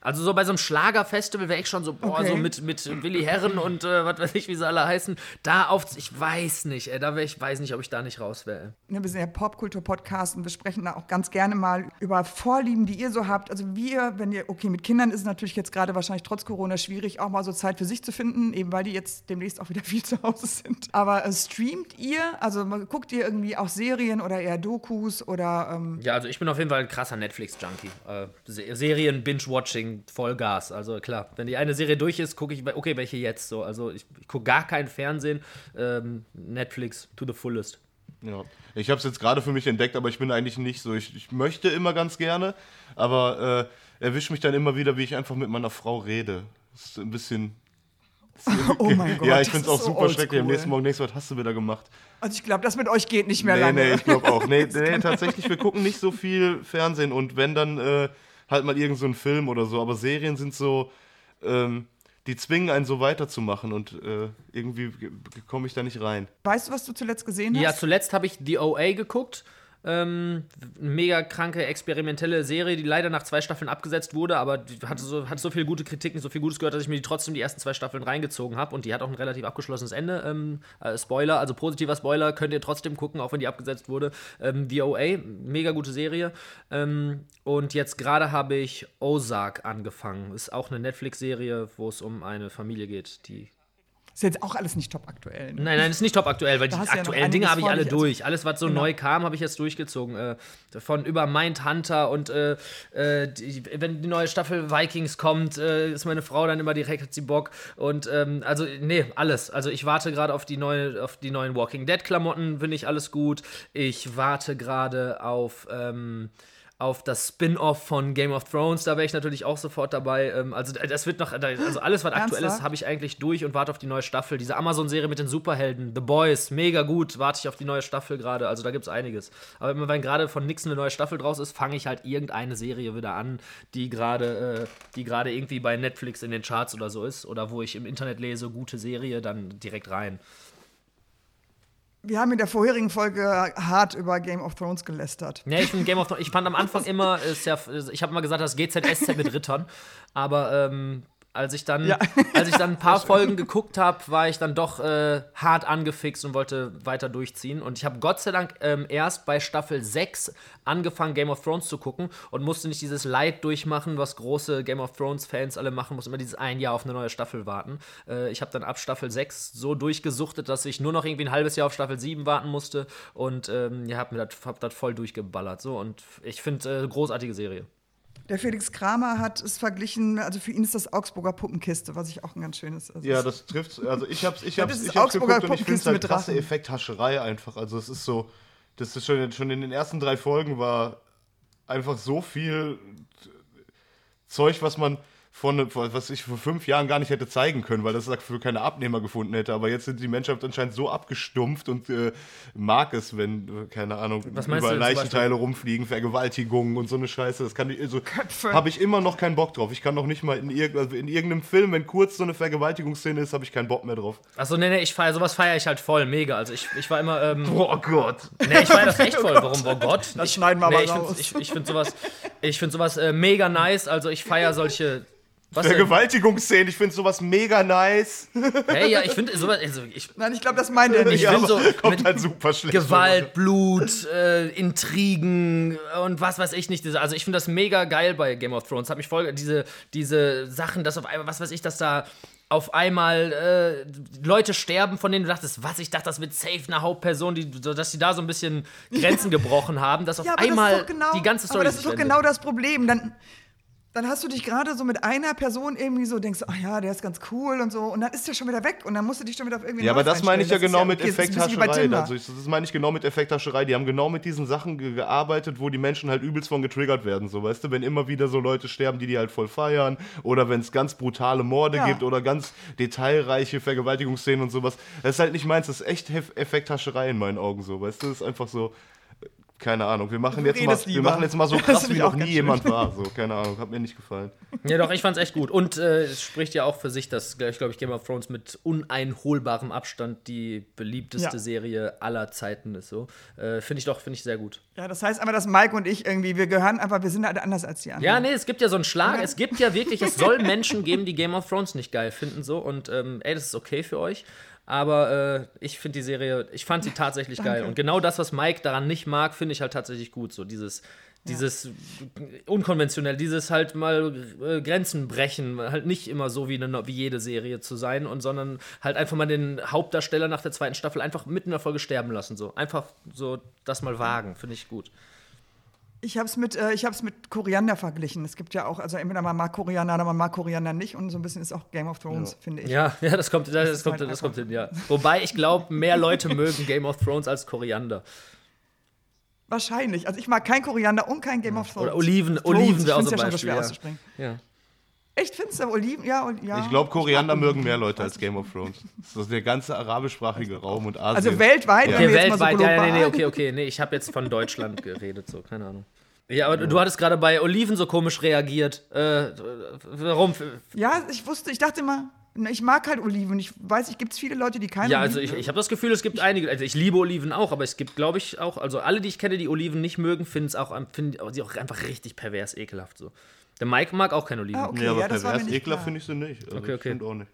Also so bei so einem Schlagerfestival wäre ich schon so, boah, okay. so mit, mit Willi Herren und äh, was weiß ich, wie sie alle heißen, da auf, ich weiß nicht, ey, da wär, ich weiß nicht, ob ich da nicht raus wäre. Wir sind ja Popkultur-Podcast und wir sprechen da auch ganz gerne mal über Vorlieben, die ihr so habt. Also wir, wenn ihr, okay, mit Kindern ist es natürlich jetzt gerade wahrscheinlich trotz Corona schwierig, auch mal so Zeit für sich zu finden, eben weil die jetzt demnächst auch wieder viel zu Hause sind. Aber äh, streamt ihr, also guckt ihr irgendwie auch Serien oder eher Dokus oder... Ähm ja, also ich bin auf jeden Fall ein krasser Netflix-Junkie. Äh, Serien, Binge-Watching, Ding Vollgas. Also klar, wenn die eine Serie durch ist, gucke ich, okay, welche jetzt so. Also ich, ich gucke gar kein Fernsehen. Ähm, Netflix to the fullest. Ja, ich habe es jetzt gerade für mich entdeckt, aber ich bin eigentlich nicht so. Ich, ich möchte immer ganz gerne, aber äh, erwische mich dann immer wieder, wie ich einfach mit meiner Frau rede. Das ist ein bisschen. oh mein Gott. Ja, ich finde es auch so super schrecklich. Am nächsten Morgen denkst du, was hast du wieder gemacht? Also ich glaube, das mit euch geht nicht mehr nee, lange. Nee, ich glaube auch. Nee, nee, tatsächlich, wir gucken nicht so viel Fernsehen und wenn dann äh, halt mal irgendeinen so Film oder so. Aber Serien sind so, ähm, die zwingen einen so weiterzumachen und äh, irgendwie komme ich da nicht rein. Weißt du, was du zuletzt gesehen hast? Ja, zuletzt habe ich The OA geguckt. Ähm, mega kranke experimentelle Serie, die leider nach zwei Staffeln abgesetzt wurde, aber die hatte so, hat so viele gute Kritiken, so viel Gutes gehört, dass ich mir die trotzdem die ersten zwei Staffeln reingezogen habe und die hat auch ein relativ abgeschlossenes Ende. Ähm, äh, Spoiler, also positiver Spoiler, könnt ihr trotzdem gucken, auch wenn die abgesetzt wurde. Ähm, The OA, mega gute Serie. Ähm, und jetzt gerade habe ich Ozark angefangen. Ist auch eine Netflix-Serie, wo es um eine Familie geht, die Ist jetzt auch alles nicht top aktuell. Ne? Nein, nein, ist nicht top aktuell, weil die aktuellen ja Dinge habe ich alle durch. Alles, was so genau. neu kam, habe ich jetzt durchgezogen. Äh, von über Mindhunter und äh, äh, die, wenn die neue Staffel Vikings kommt, äh, ist meine Frau dann immer direkt, hat sie Bock. Und ähm, also, nee, alles. Also ich warte gerade auf die neue, auf die neuen Walking Dead-Klamotten, finde ich alles gut. Ich warte gerade auf. Ähm, auf das Spin-off von Game of Thrones, da wäre ich natürlich auch sofort dabei. Ähm, also das wird noch, also alles, was aktuell ist, habe ich eigentlich durch und warte auf die neue Staffel. Diese Amazon-Serie mit den Superhelden, The Boys, mega gut, warte ich auf die neue Staffel gerade. Also da gibt es einiges. Aber immer wenn gerade von nix eine neue Staffel draus ist, fange ich halt irgendeine Serie wieder an, die gerade, äh, die gerade irgendwie bei Netflix in den Charts oder so ist oder wo ich im Internet lese, gute Serie, dann direkt rein. Wir haben in der vorherigen Folge hart über Game of Thrones gelästert. Ja, ich, Game of Thrones, ich fand am Anfang immer, ist ja, ich habe immer gesagt, das GZSZ mit Rittern. Aber ähm, als ich dann, ja. als ich dann ein paar Folgen geguckt habe, war ich dann doch äh, hart angefixt und wollte weiter durchziehen. Und ich habe Gott sei Dank ähm, erst bei Staffel 6 angefangen, Game of Thrones zu gucken und musste nicht dieses Leid durchmachen, was große Game of Thrones-Fans alle machen, muss immer dieses ein Jahr auf eine neue Staffel warten. Äh, ich habe dann ab Staffel 6 so durchgesuchtet, dass ich nur noch irgendwie ein halbes Jahr auf Staffel 7 warten musste und ähm, ja, habe mir das hab voll durchgeballert. So. Und ich finde, äh, großartige Serie. Der Felix Kramer hat es verglichen, also für ihn ist das Augsburger Puppenkiste, was ich auch ein ganz schönes. Also ja, das trifft. Also ich hab's, ich hab's, ich hab's geguckt und ich finde es halt krasse Effekthascherei einfach. Also es ist so, das ist schon, schon in den ersten drei Folgen war einfach so viel Zeug, was man von, was ich vor fünf Jahren gar nicht hätte zeigen können, weil das dafür keine Abnehmer gefunden hätte. Aber jetzt sind die Menschheit anscheinend so abgestumpft und äh, mag es, wenn, keine Ahnung, über Leichenteile rumfliegen, Vergewaltigungen und so eine Scheiße. Das kann ich, also, habe ich immer noch keinen Bock drauf. Ich kann noch nicht mal in, irg also in irgendeinem Film, wenn kurz so eine Vergewaltigungsszene ist, habe ich keinen Bock mehr drauf. Achso, nee, nee, ich feier, sowas feiere ich halt voll, mega. Also ich, ich war immer, ähm, Oh Gott. Nee, ich feiere das echt voll. Warum, oh Gott? Das ich, schneiden wir nee, mal raus. Ich, ich finde sowas, ich find sowas äh, mega nice. Also ich feiere solche was Vergewaltigungsszenen, ich finde sowas mega nice. Hey, ja, ich finde sowas. Also ich, Nein, ich glaube, das meint er nicht. Ich ja, so kommt halt super schlecht. Gewalt, Blut, äh, Intrigen und was weiß ich nicht. Also, ich finde das mega geil bei Game of Thrones. Hat mich voll. Diese, diese Sachen, dass auf einmal, was weiß ich, dass da auf einmal äh, Leute sterben, von denen du dachtest, was, ich dachte, das wird safe eine Hauptperson, die, dass sie da so ein bisschen Grenzen gebrochen haben, dass auf ja, einmal genau, die ganze Story Aber das ist doch genau das Problem. Dann, dann hast du dich gerade so mit einer Person irgendwie so, denkst, ach ja, der ist ganz cool und so, und dann ist der schon wieder weg und dann musst du dich schon wieder auf irgendwie. Ja, aber das meine ich ja genau ja, mit okay, Effekthascherei. Also das meine ich genau mit Effekthascherei. Die haben genau mit diesen Sachen ge gearbeitet, wo die Menschen halt übelst von getriggert werden. So, weißt du, wenn immer wieder so Leute sterben, die die halt voll feiern, oder wenn es ganz brutale Morde ja. gibt oder ganz detailreiche Vergewaltigungsszenen und sowas. Das ist halt nicht meins, das ist echt Effekthascherei in meinen Augen so, weißt du, das ist einfach so keine Ahnung, wir machen, jetzt mal, wir machen jetzt mal so krass, wie noch nie jemand war. So, keine Ahnung, hat mir nicht gefallen. Ja, doch, ich fand's echt gut. Und äh, es spricht ja auch für sich, dass, ich glaube, ich Game of Thrones mit uneinholbarem Abstand die beliebteste ja. Serie aller Zeiten ist. So. Äh, finde ich doch, finde ich sehr gut. Ja, das heißt aber, dass Mike und ich irgendwie, wir gehören einfach, wir sind halt anders als die anderen. Ja, nee, es gibt ja so einen Schlag. Ja. Es gibt ja wirklich, es soll Menschen geben, die Game of Thrones nicht geil finden. So. Und ähm, ey, das ist okay für euch. Aber äh, ich finde die Serie, ich fand sie tatsächlich geil. Und genau das, was Mike daran nicht mag, finde ich halt tatsächlich gut. So dieses, dieses ja. unkonventionell, dieses halt mal äh, Grenzen brechen, halt nicht immer so wie, eine, wie jede Serie zu sein, und sondern halt einfach mal den Hauptdarsteller nach der zweiten Staffel einfach mitten in der Folge sterben lassen. So. Einfach so das mal wagen, finde ich gut. Ich habe es mit, äh, mit Koriander verglichen. Es gibt ja auch, also entweder man mag Koriander oder man mag Koriander nicht. Und so ein bisschen ist auch Game of Thrones, ja. finde ich. Ja, ja, das kommt, das, das kommt, halt das kommt hin, ja. Wobei ich glaube, mehr Leute mögen Game of Thrones als Koriander. Wahrscheinlich. Also ich mag kein Koriander und kein Game of Thrones. Oder Oliven, Thrones. Oliven wäre auch so ja schwer auszusprechen. Ja. Echt, findest du Oliven? Ja, ja. Ich glaube, Koriander mögen mehr Leute als Game of Thrones. Das ist der ganze arabischsprachige Raum und Asien. Also weltweit? Ja. Okay, weltweit, so ja, nee, nee, okay, okay. Nee, ich habe jetzt von Deutschland geredet, so, keine Ahnung. Ja, aber du hattest gerade bei Oliven so komisch reagiert. Äh, warum? Ja, ich wusste, ich dachte immer, ich mag halt Oliven. Ich weiß, ich gibt es viele Leute, die keine. Ja, also ich, ich habe das Gefühl, es gibt einige. Also ich liebe Oliven auch, aber es gibt, glaube ich, auch. Also alle, die ich kenne, die Oliven nicht mögen, finden es auch, finden sie auch einfach richtig pervers ekelhaft so. Der Mike mag auch keine Oliven. Ah, okay, nee, aber ja, pervers ekelhaft finde ich sie nicht. Also okay, okay. Ich auch nicht.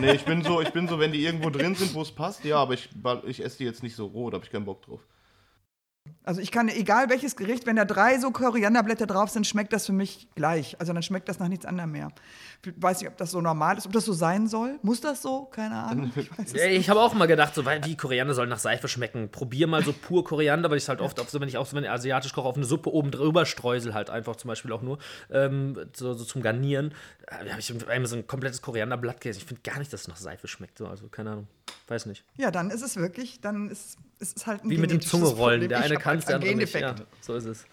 nee, ich bin so, ich bin so, wenn die irgendwo drin sind, wo es passt, ja, aber ich, ich esse die jetzt nicht so roh, da habe ich keinen Bock drauf. Also ich kann, egal welches Gericht, wenn da drei so Korianderblätter drauf sind, schmeckt das für mich gleich. Also dann schmeckt das nach nichts anderem mehr. Ich weiß nicht, ob das so normal ist, ob das so sein soll. Muss das so? Keine Ahnung. Ich, ich habe auch mal gedacht, so, weil wie Koriander soll nach Seife schmecken. Probier mal so pur Koriander, weil ich es halt oft, so, wenn ich auch so, wenn ich asiatisch koche, auf eine Suppe oben drüber streusel halt einfach zum Beispiel auch nur, ähm, so, so, zum Garnieren. Da habe ich einmal so ein komplettes Korianderblatt gegessen. Ich finde gar nicht, dass es nach Seife schmeckt. So. Also keine Ahnung. Weiß nicht. Ja, dann ist es wirklich, dann ist, ist es halt ein Wie mit dem Zungerollen. Der eine kann es, der andere nicht. Ja, so ist es.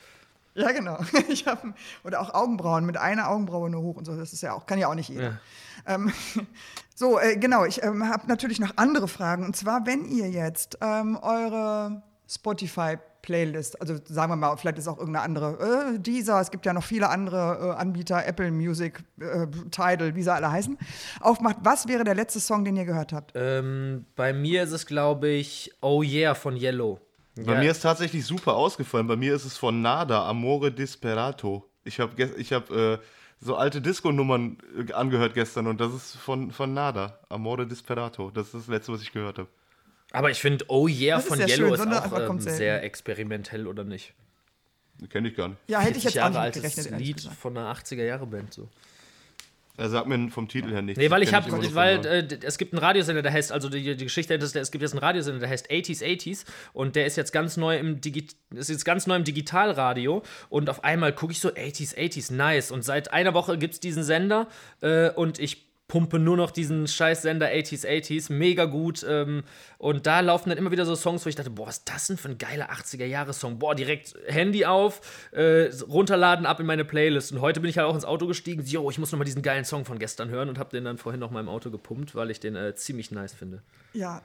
Ja, genau. Ich hab, oder auch Augenbrauen mit einer Augenbraue nur hoch und so. Das ist ja auch, kann ja auch nicht jeder. Ja. Ähm, so, äh, genau. Ich ähm, habe natürlich noch andere Fragen. Und zwar, wenn ihr jetzt ähm, eure Spotify Playlist, also sagen wir mal, vielleicht ist auch irgendeine andere, äh, dieser, es gibt ja noch viele andere äh, Anbieter, Apple Music, äh, Tidal, wie sie alle heißen, aufmacht. Was wäre der letzte Song, den ihr gehört habt? Ähm, bei mir ist es, glaube ich, Oh Yeah von Yellow. Bei ja. mir ist tatsächlich super ausgefallen. Bei mir ist es von Nada, Amore Disperato. Ich habe ich hab, äh, so alte Disco-Nummern äh, angehört gestern und das ist von, von Nada, Amore Disperato. Das ist das letzte, was ich gehört habe. Aber ich finde Oh Yeah von Yellow schön, ist auch ähm, sehr experimentell, oder nicht? Kenne ich gar nicht. Ja, hätte ich jetzt Jahre auch nicht gerechnet. Lied von einer 80er-Jahre-Band so. Er sagt mir vom Titel her nichts. Nee, weil ich habe, weil äh, es gibt einen Radiosender, der heißt, also die, die Geschichte ist, es gibt jetzt einen Radiosender, der heißt 80s 80s und der ist jetzt ganz neu im Digi ist jetzt ganz neu im Digitalradio und auf einmal gucke ich so 80s 80s, nice und seit einer Woche gibt es diesen Sender äh, und ich pumpe nur noch diesen Scheißsender 80s, 80s, mega gut. Ähm, und da laufen dann immer wieder so Songs, wo ich dachte, boah, was ist das denn für ein geiler 80er-Jahre-Song? Boah, direkt Handy auf, äh, runterladen, ab in meine Playlist. Und heute bin ich halt auch ins Auto gestiegen, yo, ich muss nochmal diesen geilen Song von gestern hören und habe den dann vorhin noch mal im Auto gepumpt, weil ich den äh, ziemlich nice finde. Ja,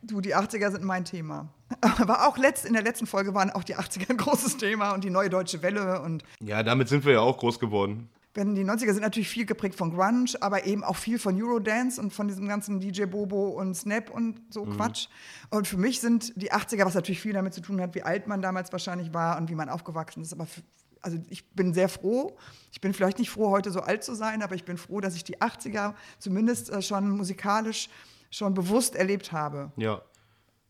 Du, die 80er sind mein Thema. Aber auch letzt, in der letzten Folge waren auch die 80er ein großes Thema und die neue deutsche Welle und. Ja, damit sind wir ja auch groß geworden wenn die 90er sind natürlich viel geprägt von Grunge, aber eben auch viel von Eurodance und von diesem ganzen DJ Bobo und Snap und so mhm. Quatsch. Und für mich sind die 80er, was natürlich viel damit zu tun hat, wie alt man damals wahrscheinlich war und wie man aufgewachsen ist. Aber für, also ich bin sehr froh. Ich bin vielleicht nicht froh, heute so alt zu sein, aber ich bin froh, dass ich die 80er zumindest äh, schon musikalisch schon bewusst erlebt habe. Ja.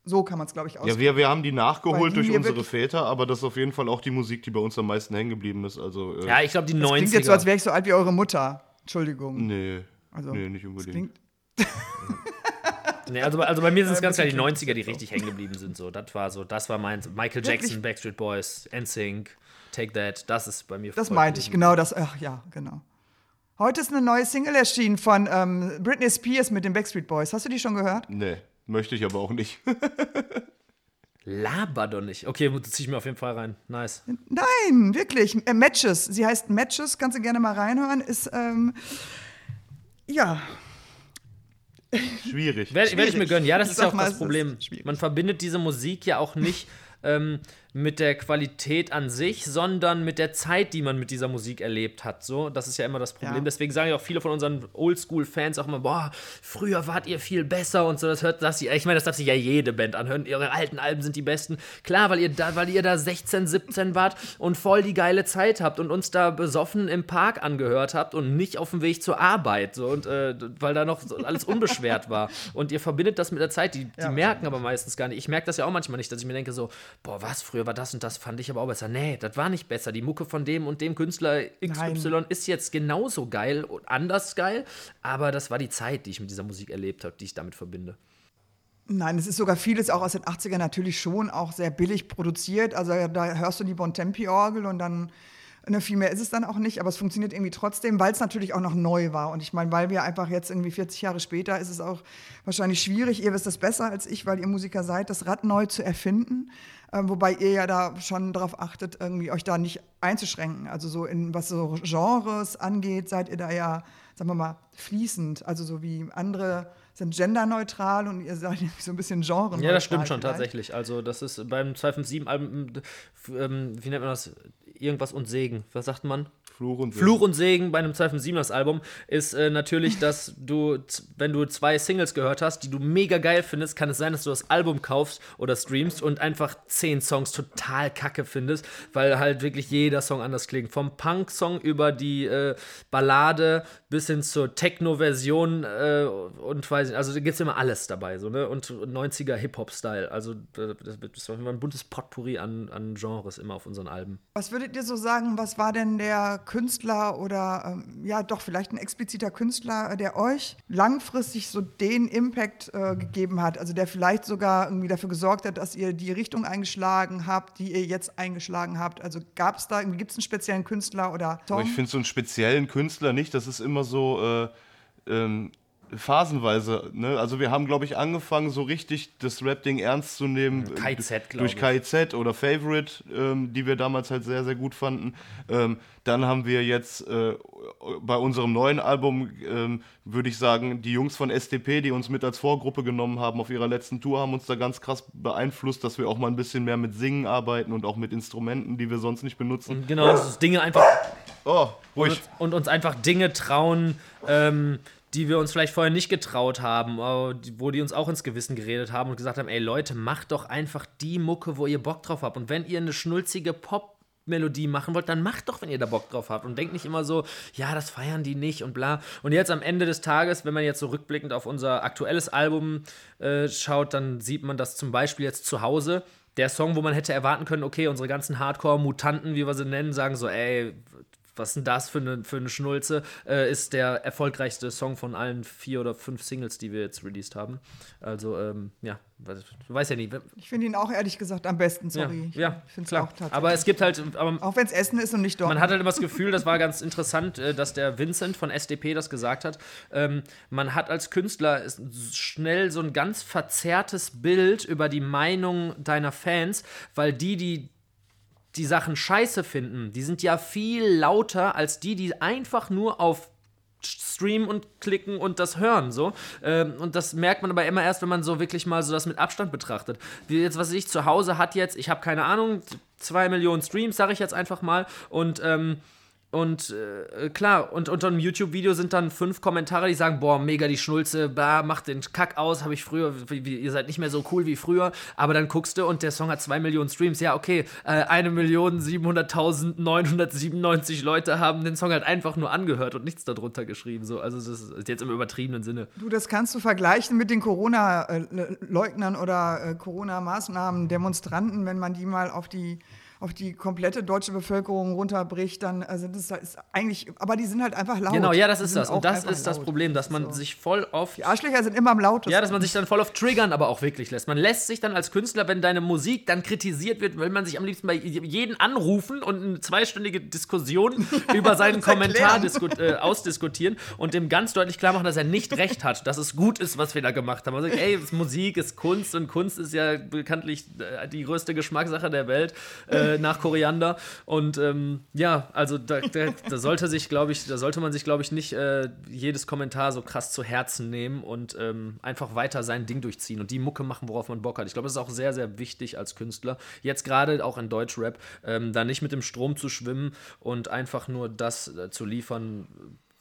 So kann man es, glaube ich, ausdrücken. Ja, wir, wir haben die nachgeholt die durch unsere Väter, aber das ist auf jeden Fall auch die Musik, die bei uns am meisten hängen geblieben ist. Also, äh ja, ich glaube, die das 90er. klingt jetzt so, als wäre ich so alt wie eure Mutter. Entschuldigung. Nee. Also, nee, nicht unbedingt. nee, also, also bei mir sind es ganz klar die 90er, die richtig hängen geblieben sind. So, das war so, das war mein Michael Jackson, Wirklich? Backstreet Boys, NSYNC, Take That, das ist bei mir. Das meinte ich, genau das, ach ja, genau. Heute ist eine neue Single erschienen von ähm, Britney Spears mit den Backstreet Boys. Hast du die schon gehört? Nee. Möchte ich aber auch nicht. Laber doch nicht. Okay, zieh ich mir auf jeden Fall rein. Nice. Nein, wirklich. Äh, Matches. Sie heißt Matches, kannst du gerne mal reinhören. Ist, ähm, ja. Schwierig. Werde werd ich mir gönnen. Ja, das ich ist ja auch mal, das Problem. Man verbindet diese Musik ja auch nicht ähm, mit der Qualität an sich, sondern mit der Zeit, die man mit dieser Musik erlebt hat. So, das ist ja immer das Problem. Ja. Deswegen sagen ja auch viele von unseren Oldschool-Fans auch immer, boah, früher wart ihr viel besser und so. Das hört das, ich meine, das darf sich ja jede Band anhören. Ihre alten Alben sind die besten. Klar, weil ihr da, weil ihr da 16, 17 wart und voll die geile Zeit habt und uns da besoffen im Park angehört habt und nicht auf dem Weg zur Arbeit. So, und äh, weil da noch alles unbeschwert war. Und ihr verbindet das mit der Zeit. Die, die ja, merken aber meistens gar nicht. Ich merke das ja auch manchmal nicht, dass ich mir denke, so, boah, was, früher war das und das, fand ich aber auch besser. Nee, das war nicht besser. Die Mucke von dem und dem Künstler XY Nein. ist jetzt genauso geil und anders geil, aber das war die Zeit, die ich mit dieser Musik erlebt habe, die ich damit verbinde. Nein, es ist sogar vieles auch aus den 80ern natürlich schon auch sehr billig produziert. Also da hörst du die Bontempi-Orgel und dann Ne, viel mehr ist es dann auch nicht, aber es funktioniert irgendwie trotzdem, weil es natürlich auch noch neu war. Und ich meine, weil wir einfach jetzt irgendwie 40 Jahre später ist es auch wahrscheinlich schwierig, ihr wisst das besser als ich, weil ihr Musiker seid, das Rad neu zu erfinden. Ähm, wobei ihr ja da schon darauf achtet, irgendwie euch da nicht einzuschränken. Also so in was so Genres angeht, seid ihr da ja, sagen wir mal, fließend. Also so wie andere sind genderneutral und ihr seid so ein bisschen genre Ja, das stimmt schon vielleicht. tatsächlich. Also das ist beim 257-Album, ähm, wie nennt man das? Irgendwas und Segen. Was sagt man? Fluch und Segen. Fluch und Segen bei einem 257ers Album ist äh, natürlich, dass du, wenn du zwei Singles gehört hast, die du mega geil findest, kann es sein, dass du das Album kaufst oder streamst und einfach zehn Songs total kacke findest, weil halt wirklich jeder Song anders klingt. Vom Punk-Song über die äh, Ballade bis hin zur Techno-Version äh, und weiß nicht, also da gibt es immer alles dabei, so, ne? Und 90er Hip-Hop-Style. Also das ist ein buntes Potpourri an, an Genres immer auf unseren Alben. Was würdet ihr so sagen, was war denn der Künstler oder ähm, ja doch vielleicht ein expliziter Künstler, der euch langfristig so den Impact äh, gegeben hat, also der vielleicht sogar irgendwie dafür gesorgt hat, dass ihr die Richtung eingeschlagen habt, die ihr jetzt eingeschlagen habt? Also gab es da, gibt es einen speziellen Künstler oder Song? Ich finde so einen speziellen Künstler nicht, das ist immer so äh, ähm, phasenweise. Ne? Also wir haben, glaube ich, angefangen, so richtig das Rap-Ding ernst zu nehmen. KIZ, glaube ich. Durch KIZ oder Favorite, ähm, die wir damals halt sehr, sehr gut fanden. Ähm, dann haben wir jetzt äh, bei unserem neuen Album, ähm, würde ich sagen, die Jungs von SDP, die uns mit als Vorgruppe genommen haben auf ihrer letzten Tour, haben uns da ganz krass beeinflusst, dass wir auch mal ein bisschen mehr mit Singen arbeiten und auch mit Instrumenten, die wir sonst nicht benutzen. Genau, dass Dinge einfach. Oh, ruhig. Und, und uns einfach Dinge trauen, ähm, die wir uns vielleicht vorher nicht getraut haben, wo die uns auch ins Gewissen geredet haben und gesagt haben, ey Leute, macht doch einfach die Mucke, wo ihr Bock drauf habt. Und wenn ihr eine schnulzige Pop Melodie machen wollt, dann macht doch, wenn ihr da Bock drauf habt. Und denkt nicht immer so, ja, das feiern die nicht und bla. Und jetzt am Ende des Tages, wenn man jetzt so rückblickend auf unser aktuelles Album äh, schaut, dann sieht man das zum Beispiel jetzt zu Hause. Der Song, wo man hätte erwarten können, okay, unsere ganzen Hardcore-Mutanten, wie wir sie nennen, sagen so, ey, was ist denn das für eine, für eine Schnulze, äh, ist der erfolgreichste Song von allen vier oder fünf Singles, die wir jetzt released haben. Also, ähm, ja, weiß, weiß ja nie. Ich finde ihn auch ehrlich gesagt am besten, sorry. Ja, ja ich klar. Auch aber es gibt halt. Aber auch wenn es Essen ist und nicht dort. Man hat halt immer das Gefühl, das war ganz interessant, äh, dass der Vincent von SDP das gesagt hat. Ähm, man hat als Künstler schnell so ein ganz verzerrtes Bild über die Meinung deiner Fans, weil die, die die Sachen scheiße finden, die sind ja viel lauter als die, die einfach nur auf streamen und klicken und das hören so. Ähm, und das merkt man aber immer erst wenn man so wirklich mal so das mit Abstand betrachtet. Wie jetzt was ich zu Hause hat jetzt ich habe keine Ahnung zwei Millionen Streams sage ich jetzt einfach mal und ähm, und äh, klar, und unter einem YouTube-Video sind dann fünf Kommentare, die sagen, boah, mega die Schnulze, bah, macht den Kack aus, habe ich früher, wie, ihr seid nicht mehr so cool wie früher, aber dann guckst du und der Song hat zwei Millionen Streams, ja, okay, äh, eine Million 700.997 Leute haben den Song halt einfach nur angehört und nichts darunter geschrieben, so, also das ist jetzt im übertriebenen Sinne. Du, das kannst du vergleichen mit den Corona-Leugnern oder äh, Corona-Maßnahmen, Demonstranten, wenn man die mal auf die auf die komplette deutsche Bevölkerung runterbricht, dann sind es ist eigentlich, aber die sind halt einfach laut. Genau, ja, das ist das. Und das ist das Problem, dass man so. sich voll oft. Die Arschlöcher sind immer am lautesten. Ja, dass man sich dann voll auf triggern aber auch wirklich lässt. Man lässt sich dann als Künstler, wenn deine Musik dann kritisiert wird, will man sich am liebsten bei jedem anrufen und eine zweistündige Diskussion über seinen Kommentar äh, ausdiskutieren und dem ganz deutlich klar machen, dass er nicht recht hat, dass es gut ist, was wir da gemacht haben. Sagt, ey, Musik ist Kunst und Kunst ist ja bekanntlich äh, die größte Geschmackssache der Welt. Äh, äh, nach Koriander. Und ähm, ja, also da, da, da, sollte sich, glaube ich, da sollte man sich, glaube ich, nicht äh, jedes Kommentar so krass zu Herzen nehmen und ähm, einfach weiter sein Ding durchziehen und die Mucke machen, worauf man Bock hat. Ich glaube, das ist auch sehr, sehr wichtig als Künstler. Jetzt gerade auch in Deutschrap, ähm, da nicht mit dem Strom zu schwimmen und einfach nur das äh, zu liefern,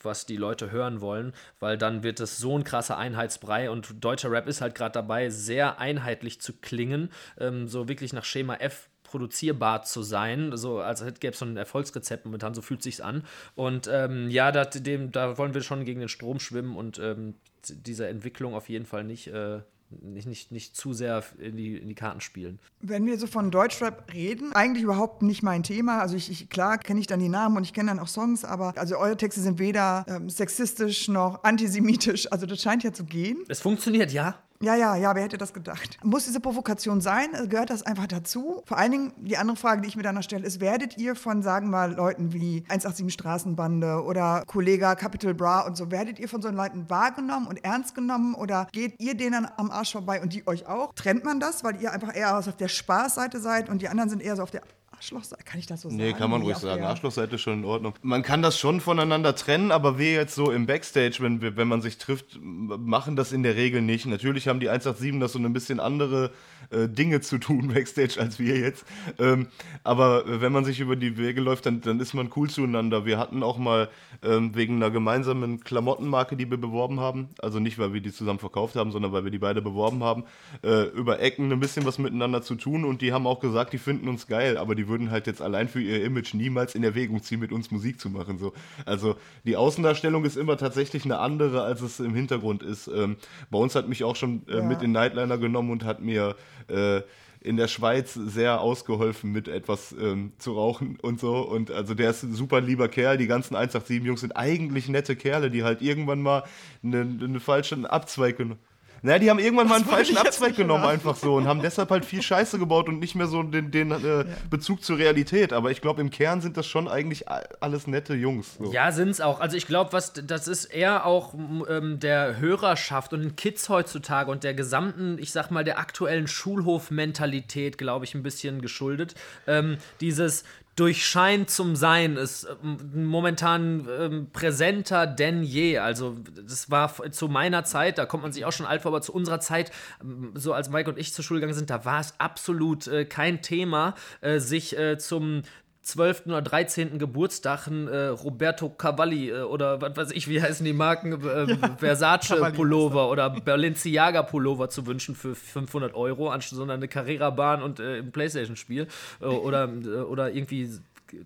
was die Leute hören wollen, weil dann wird es so ein krasser Einheitsbrei und deutscher Rap ist halt gerade dabei, sehr einheitlich zu klingen, ähm, so wirklich nach Schema F produzierbar zu sein. So, als gäbe es so ein Erfolgsrezept momentan, so fühlt sich's an. Und ähm, ja, da, dem, da wollen wir schon gegen den Strom schwimmen und ähm, dieser Entwicklung auf jeden Fall nicht. Äh, nicht, nicht, nicht zu sehr in die, in die Karten spielen. Wenn wir so von Deutschrap reden, eigentlich überhaupt nicht mein Thema. Also ich, ich klar kenne ich dann die Namen und ich kenne dann auch Songs, aber also eure Texte sind weder ähm, sexistisch noch antisemitisch. Also das scheint ja zu gehen. Es funktioniert, ja. Ja, ja, ja, wer hätte das gedacht? Muss diese Provokation sein? Also gehört das einfach dazu? Vor allen Dingen, die andere Frage, die ich mir dann noch stelle, ist, werdet ihr von, sagen wir mal, Leuten wie 187 Straßenbande oder Kollega Capital Bra und so, werdet ihr von so Leuten wahrgenommen und ernst genommen oder geht ihr denen am Arsch vorbei und die euch auch? Trennt man das, weil ihr einfach eher auf der Spaßseite seid und die anderen sind eher so auf der Arschlochseite, kann ich das so sagen? Nee, kann man ruhig sagen. Arschlochseite ist schon in Ordnung. Man kann das schon voneinander trennen, aber wir jetzt so im Backstage, wenn, wenn man sich trifft, machen das in der Regel nicht. Natürlich haben die 187 das so ein bisschen andere äh, Dinge zu tun Backstage als wir jetzt. Ähm, aber wenn man sich über die Wege läuft, dann, dann ist man cool zueinander. Wir hatten auch mal ähm, wegen einer gemeinsamen Klamottenmarke, die wir beworben haben, also nicht, weil wir die zusammen verkauft haben, sondern weil wir die beide beworben haben, äh, über Ecken ein bisschen was miteinander zu tun und die haben auch gesagt, die finden uns geil, aber die würden halt jetzt allein für ihr Image niemals in Erwägung ziehen, mit uns Musik zu machen. So. Also die Außendarstellung ist immer tatsächlich eine andere, als es im Hintergrund ist. Ähm, bei uns hat mich auch schon äh, ja. mit in Nightliner genommen und hat mir äh, in der Schweiz sehr ausgeholfen, mit etwas ähm, zu rauchen und so. Und also der ist ein super lieber Kerl. Die ganzen 187-Jungs sind eigentlich nette Kerle, die halt irgendwann mal einen, einen falschen Abzweig genommen naja, die haben irgendwann mal einen falschen Abzweig genommen, einfach so, und haben deshalb halt viel Scheiße gebaut und nicht mehr so den, den äh, ja. Bezug zur Realität. Aber ich glaube, im Kern sind das schon eigentlich alles nette Jungs. So. Ja, sind es auch. Also ich glaube, was das ist eher auch ähm, der Hörerschaft und den Kids heutzutage und der gesamten, ich sag mal, der aktuellen Schulhof-Mentalität, glaube ich, ein bisschen geschuldet. Ähm, dieses, durchscheint zum Sein, ist ähm, momentan ähm, präsenter denn je. Also, das war zu meiner Zeit, da kommt man sich auch schon alt vor, aber zu unserer Zeit, ähm, so als Mike und ich zur Schule gegangen sind, da war es absolut äh, kein Thema, äh, sich äh, zum 12. oder 13. Geburtstag ein äh, Roberto Cavalli äh, oder was weiß ich, wie heißen die Marken, äh, ja, Versace Pullover oder Balenciaga Pullover zu wünschen für 500 Euro, anstatt sondern eine Carrera-Bahn und äh, ein Playstation-Spiel äh, oder, äh, oder irgendwie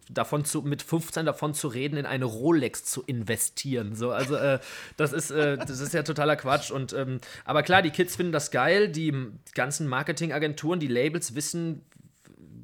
davon zu, mit 15 davon zu reden, in eine Rolex zu investieren. So, also äh, das ist äh, das ist ja totaler Quatsch. Und ähm, aber klar, die Kids finden das geil. Die ganzen Marketingagenturen, die Labels wissen,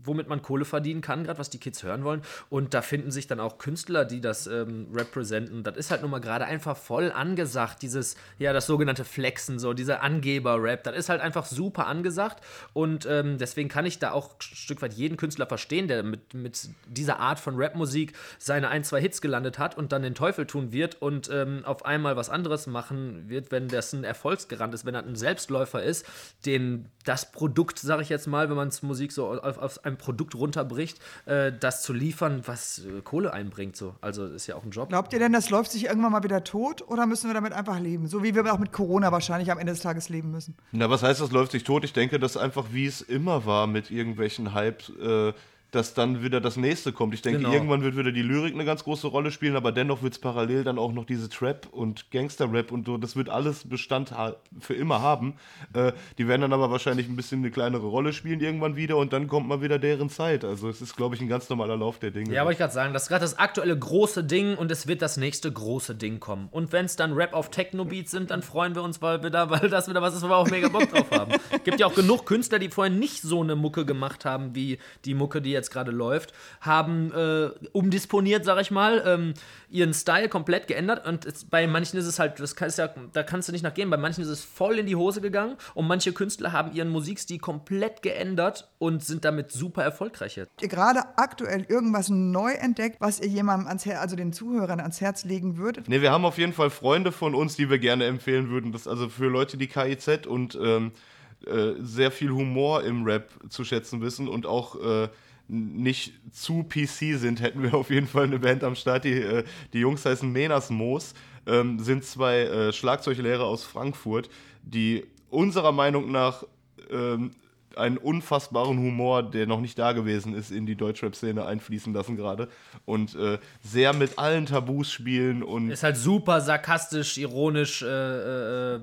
womit man Kohle verdienen kann, gerade was die Kids hören wollen. Und da finden sich dann auch Künstler, die das ähm, representen. Das ist halt nun mal gerade einfach voll angesagt, dieses, ja, das sogenannte Flexen, so dieser Angeber-Rap. Das ist halt einfach super angesagt. Und ähm, deswegen kann ich da auch ein Stück weit jeden Künstler verstehen, der mit, mit dieser Art von Rapmusik seine ein, zwei Hits gelandet hat und dann den Teufel tun wird und ähm, auf einmal was anderes machen wird, wenn das ein Erfolgsgarant ist, wenn er ein Selbstläufer ist, den das Produkt, sage ich jetzt mal, wenn man es Musik so auf, auf einem Produkt runterbricht, äh, das zu liefern, was äh, Kohle einbringt. So. Also ist ja auch ein Job. Glaubt ihr denn, das läuft sich irgendwann mal wieder tot oder müssen wir damit einfach leben? So wie wir auch mit Corona wahrscheinlich am Ende des Tages leben müssen. Na, was heißt, das läuft sich tot? Ich denke, das ist einfach, wie es immer war mit irgendwelchen Hype. Äh dass dann wieder das nächste kommt. Ich denke, genau. irgendwann wird wieder die Lyrik eine ganz große Rolle spielen, aber dennoch wird es parallel dann auch noch diese Trap und Gangster-Rap und so, das wird alles Bestand für immer haben. Äh, die werden dann aber wahrscheinlich ein bisschen eine kleinere Rolle spielen irgendwann wieder und dann kommt mal wieder deren Zeit. Also es ist, glaube ich, ein ganz normaler Lauf der Dinge. Ja, wollte ich gerade sagen, das ist gerade das aktuelle große Ding und es wird das nächste große Ding kommen. Und wenn es dann Rap auf Techno-Beats sind, dann freuen wir uns weil, wieder, weil das wieder was ist, wo wir auch mega Bock drauf haben. Gibt ja auch genug Künstler, die vorher nicht so eine Mucke gemacht haben, wie die Mucke, die jetzt gerade läuft, haben äh, umdisponiert, sag ich mal, ähm, ihren Style komplett geändert. Und es, bei manchen ist es halt, das kann, ja, da kannst du nicht nachgehen, bei manchen ist es voll in die Hose gegangen und manche Künstler haben ihren Musikstil komplett geändert und sind damit super erfolgreich jetzt. Ihr gerade aktuell irgendwas neu entdeckt, was ihr jemandem ans Herz, also den Zuhörern ans Herz legen würdet? Ne, wir haben auf jeden Fall Freunde von uns, die wir gerne empfehlen würden. Das also für Leute, die KIZ und ähm, äh, sehr viel Humor im Rap zu schätzen wissen und auch äh, nicht zu PC sind, hätten wir auf jeden Fall eine Band am Start. Die, äh, die Jungs heißen Menas Moos, ähm, sind zwei äh, Schlagzeuglehrer aus Frankfurt, die unserer Meinung nach ähm, einen unfassbaren Humor, der noch nicht da gewesen ist, in die Deutschrap-Szene einfließen lassen gerade. Und äh, sehr mit allen Tabus spielen und. Ist halt super sarkastisch, ironisch, äh, äh,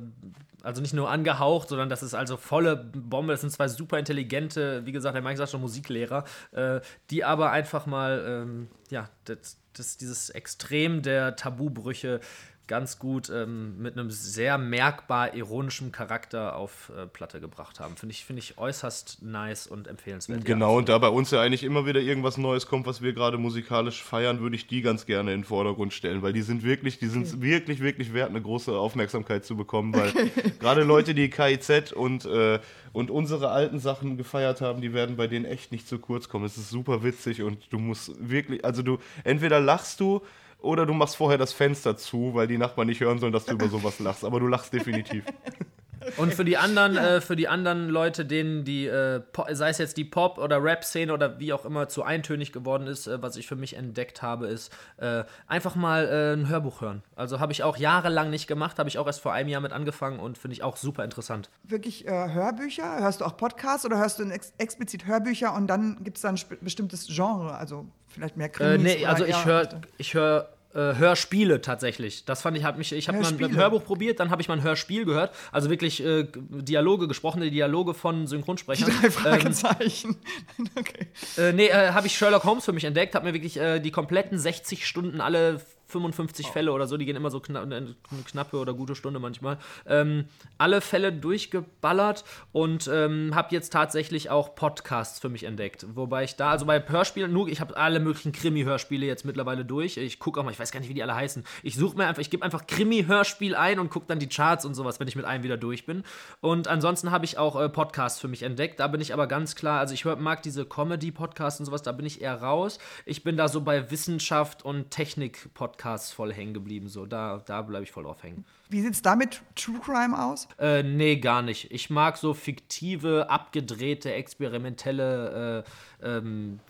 also nicht nur angehaucht, sondern das ist also volle Bombe. Das sind zwei super intelligente, wie gesagt, der Mike sagt schon Musiklehrer, äh, die aber einfach mal, ähm, ja, das, das, dieses Extrem der Tabubrüche ganz gut ähm, mit einem sehr merkbar ironischen Charakter auf äh, Platte gebracht haben. Finde ich, find ich äußerst nice und empfehlenswert. Genau, ja. und da bei uns ja eigentlich immer wieder irgendwas Neues kommt, was wir gerade musikalisch feiern, würde ich die ganz gerne in den Vordergrund stellen, weil die sind wirklich, die sind okay. wirklich, wirklich wert, eine große Aufmerksamkeit zu bekommen, weil gerade Leute, die KIZ und, äh, und unsere alten Sachen gefeiert haben, die werden bei denen echt nicht zu kurz kommen. Es ist super witzig und du musst wirklich, also du, entweder lachst du, oder du machst vorher das Fenster zu, weil die Nachbarn nicht hören sollen, dass du über sowas lachst. Aber du lachst definitiv. Und für die anderen, ja. äh, für die anderen Leute, denen die, äh, sei es jetzt die Pop- oder Rap-Szene oder wie auch immer zu eintönig geworden ist, äh, was ich für mich entdeckt habe, ist äh, einfach mal äh, ein Hörbuch hören. Also habe ich auch jahrelang nicht gemacht, habe ich auch erst vor einem Jahr mit angefangen und finde ich auch super interessant. Wirklich äh, Hörbücher? Hörst du auch Podcasts oder hörst du ex explizit Hörbücher und dann gibt es da ein bestimmtes Genre? Also vielleicht mehr Krimis? nee, also ich höre ich hör äh, Hörspiele tatsächlich. Das fand ich, hat mich, ich habe mal ein Hörbuch probiert, dann habe ich mal ein Hörspiel gehört. Also wirklich äh, Dialoge, gesprochene Dialoge von Synchronsprechern. Drei Fragezeichen. Ähm, okay. Äh, nee, äh, habe ich Sherlock Holmes für mich entdeckt, habe mir wirklich äh, die kompletten 60 Stunden alle 55 oh. Fälle oder so, die gehen immer so kna eine knappe oder gute Stunde manchmal. Ähm, alle Fälle durchgeballert und ähm, habe jetzt tatsächlich auch Podcasts für mich entdeckt. Wobei ich da, also bei Hörspielen, nur, ich habe alle möglichen Krimi-Hörspiele jetzt mittlerweile durch. Ich gucke auch mal, ich weiß gar nicht, wie die alle heißen. Ich suche mir einfach, ich gebe einfach Krimi-Hörspiel ein und gucke dann die Charts und sowas, wenn ich mit einem wieder durch bin. Und ansonsten habe ich auch äh, Podcasts für mich entdeckt. Da bin ich aber ganz klar, also ich hör, mag diese Comedy-Podcasts und sowas, da bin ich eher raus. Ich bin da so bei Wissenschaft und Technik-Podcasts Podcasts voll hängen geblieben. So, da, da bleibe ich voll drauf hängen. Wie sieht es da mit True Crime aus? Äh, nee, gar nicht. Ich mag so fiktive, abgedrehte, experimentelle äh, ähm,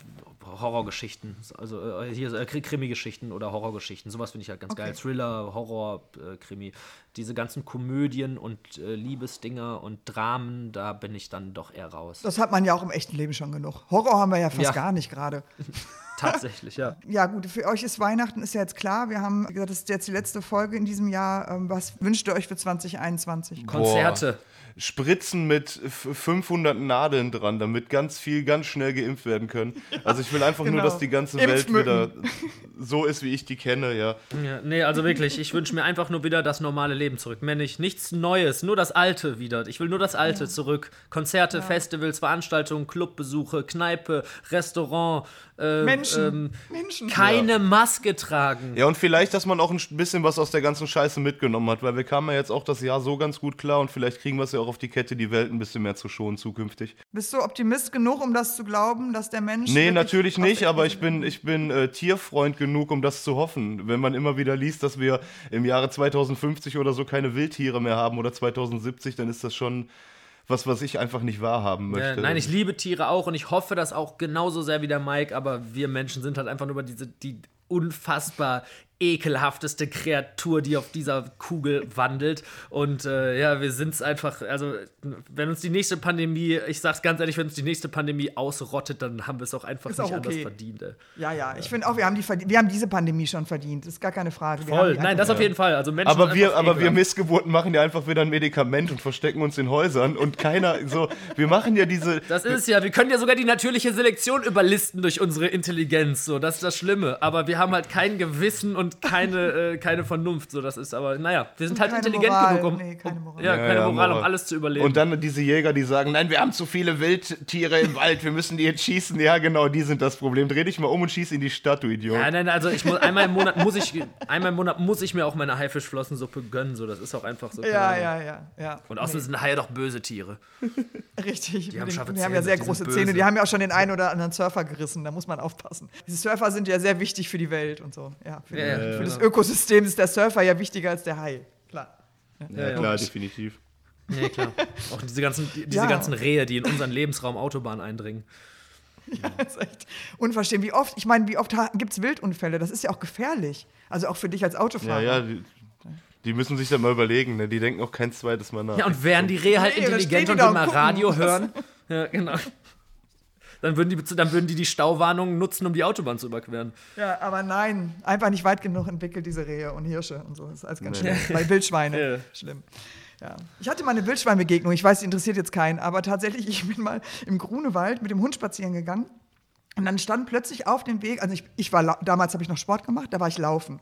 Horrorgeschichten. Also äh, hier äh, Krimi-Geschichten oder Horrorgeschichten. Sowas finde ich halt ganz okay. geil. Thriller, Horror, äh, Krimi. Diese ganzen Komödien und äh, Liebesdinger und Dramen, da bin ich dann doch eher raus. Das hat man ja auch im echten Leben schon genug. Horror haben wir ja fast ja. gar nicht gerade. Tatsächlich, ja. Ja, gut, für euch ist Weihnachten, ist ja jetzt klar. Wir haben gesagt, das ist jetzt die letzte Folge in diesem Jahr. Ähm, was wünscht ihr euch für 2021? Konzerte. Boah. Spritzen mit 500 Nadeln dran, damit ganz viel ganz schnell geimpft werden können. Also ich will einfach genau. nur, dass die ganze Welt wieder so ist, wie ich die kenne, ja. ja nee, also wirklich, ich wünsche mir einfach nur wieder das normale Leben zurück. Mehr nicht, nichts Neues, nur das Alte wieder. Ich will nur das Alte ja. zurück. Konzerte, ja. Festivals, Veranstaltungen, Clubbesuche, Kneipe, Restaurant, äh, Menschen. Ähm, Menschen. Keine ja. Maske tragen. Ja, und vielleicht, dass man auch ein bisschen was aus der ganzen Scheiße mitgenommen hat, weil wir kamen ja jetzt auch das Jahr so ganz gut klar und vielleicht kriegen wir es ja auch auf die Kette, die Welt ein bisschen mehr zu schonen zukünftig. Bist du Optimist genug, um das zu glauben, dass der Mensch. Nee, natürlich nicht, aber ich bin, ich bin äh, Tierfreund genug, um das zu hoffen. Wenn man immer wieder liest, dass wir im Jahre 2050 oder so keine Wildtiere mehr haben oder 2070, dann ist das schon was, was ich einfach nicht wahrhaben möchte. Nein, ich liebe Tiere auch und ich hoffe das auch genauso sehr wie der Mike, aber wir Menschen sind halt einfach nur über diese, die unfassbar ekelhafteste Kreatur, die auf dieser Kugel wandelt. Und äh, ja, wir sind es einfach, also wenn uns die nächste Pandemie, ich sag's ganz ehrlich, wenn uns die nächste Pandemie ausrottet, dann haben wir es auch einfach ist nicht auch okay. anders verdient. Ey. Ja, ja, ich finde auch, wir haben, die wir haben diese Pandemie schon verdient. Das ist gar keine Frage. Voll, nein, das auf jeden Fall. Also Menschen aber wir, aber wir Missgeburten machen ja einfach wieder ein Medikament und verstecken uns in Häusern und keiner, so, wir machen ja diese. Das ist ja, wir können ja sogar die natürliche Selektion überlisten durch unsere Intelligenz, so, das ist das Schlimme. Aber wir haben halt kein Gewissen und keine, äh, keine Vernunft. So, das ist aber, naja, wir sind halt keine intelligent Moral. genug, um, nee, keine Moral. ja, keine ja, Moral, Moral, um alles zu überleben. Und dann diese Jäger, die sagen, nein, wir haben zu viele Wildtiere im Wald, wir müssen die jetzt schießen. Ja, genau, die sind das Problem. Dreh dich mal um und schieß in die Stadt, du Idiot. Ja, nein, also ich muss einmal im Monat muss ich einmal im Monat muss ich mir auch meine Haifischflossensuppe gönnen. So, das ist auch einfach so. Ja, ja, ja, ja. Und außerdem nee. sind Haie doch böse Tiere. Richtig. Die haben, den, die haben ja sehr große Zähne. Die haben ja auch schon den einen oder anderen Surfer gerissen. Da muss man aufpassen. Diese Surfer sind ja sehr wichtig für die Welt und so. Ja, für, ja, ja, für das Ökosystem ist der Surfer ja wichtiger als der Hai. Klar. Ja, ja klar, definitiv. Ja, klar. Auch diese ganzen, diese ganzen Rehe, die in unseren Lebensraum Autobahn eindringen. Ja, das ist echt unverständlich. Wie oft, ich meine, wie oft gibt es Wildunfälle? Das ist ja auch gefährlich. Also auch für dich als Autofahrer. Ja, ja, die, die müssen sich dann mal überlegen, ne? Die denken auch kein zweites Mal nach. Ja, und wären die Rehe halt nee, intelligent und würden mal Radio hören. Ja, genau dann würden, die, dann würden die die Stauwarnung nutzen, um die Autobahn zu überqueren. Ja, aber nein, einfach nicht weit genug entwickelt, diese Rehe und Hirsche und so. Das ist alles ganz nee. schlimm. Bei Wildschweine, ja. schlimm. Ja. Ich hatte mal eine Wildschweinbegegnung, ich weiß, die interessiert jetzt keinen, aber tatsächlich, ich bin mal im Grunewald mit dem Hund spazieren gegangen und dann stand plötzlich auf dem Weg, also ich, ich war, damals habe ich noch Sport gemacht, da war ich laufen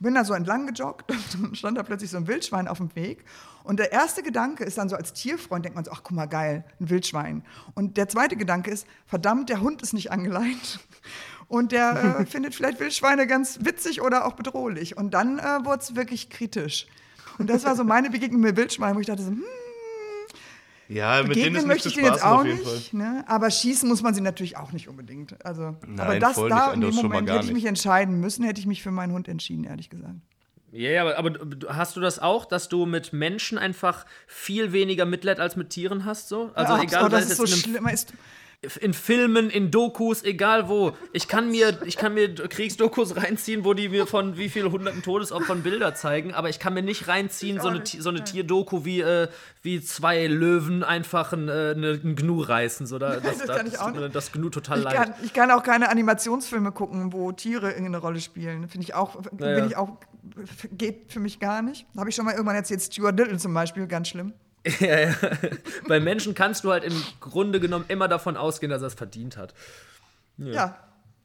bin da so entlang gejoggt und stand da plötzlich so ein Wildschwein auf dem Weg. Und der erste Gedanke ist dann so als Tierfreund, denkt man so, ach guck mal, geil, ein Wildschwein. Und der zweite Gedanke ist, verdammt, der Hund ist nicht angeleint. Und der äh, findet vielleicht Wildschweine ganz witzig oder auch bedrohlich. Und dann äh, wurde es wirklich kritisch. Und das war so meine Begegnung mit Wildschweinen, wo ich dachte so, hm, ja, mit denen ist möchte ich den jetzt auch nicht, ne? aber schießen muss man sie natürlich auch nicht unbedingt. Also, Nein, aber das da in dem Moment hätte ich mich entscheiden müssen, hätte ich mich für meinen Hund entschieden, ehrlich gesagt. Ja, yeah, aber, aber, hast du das auch, dass du mit Menschen einfach viel weniger Mitleid als mit Tieren hast? So? Also ja, egal, oh, das ist so schlimm ist in Filmen, in Dokus, egal wo. Ich kann mir, ich kann mir Kriegsdokus reinziehen, wo die mir von wie vielen hunderten Todesopfern Bilder zeigen, aber ich kann mir nicht reinziehen, so eine, so eine Tierdoku wie, äh, wie zwei Löwen einfach ein, äh, ein Gnu reißen. So, da, das, das, kann ich auch nicht. das Gnu total ich leid. Kann, ich kann auch keine Animationsfilme gucken, wo Tiere irgendeine Rolle spielen. Finde ich auch, naja. bin ich auch, geht für mich gar nicht. Habe ich schon mal irgendwann erzählt, Stuart Little zum Beispiel, ganz schlimm. Ja, ja. Bei Menschen kannst du halt im Grunde genommen immer davon ausgehen, dass er es verdient hat. Ja. ja.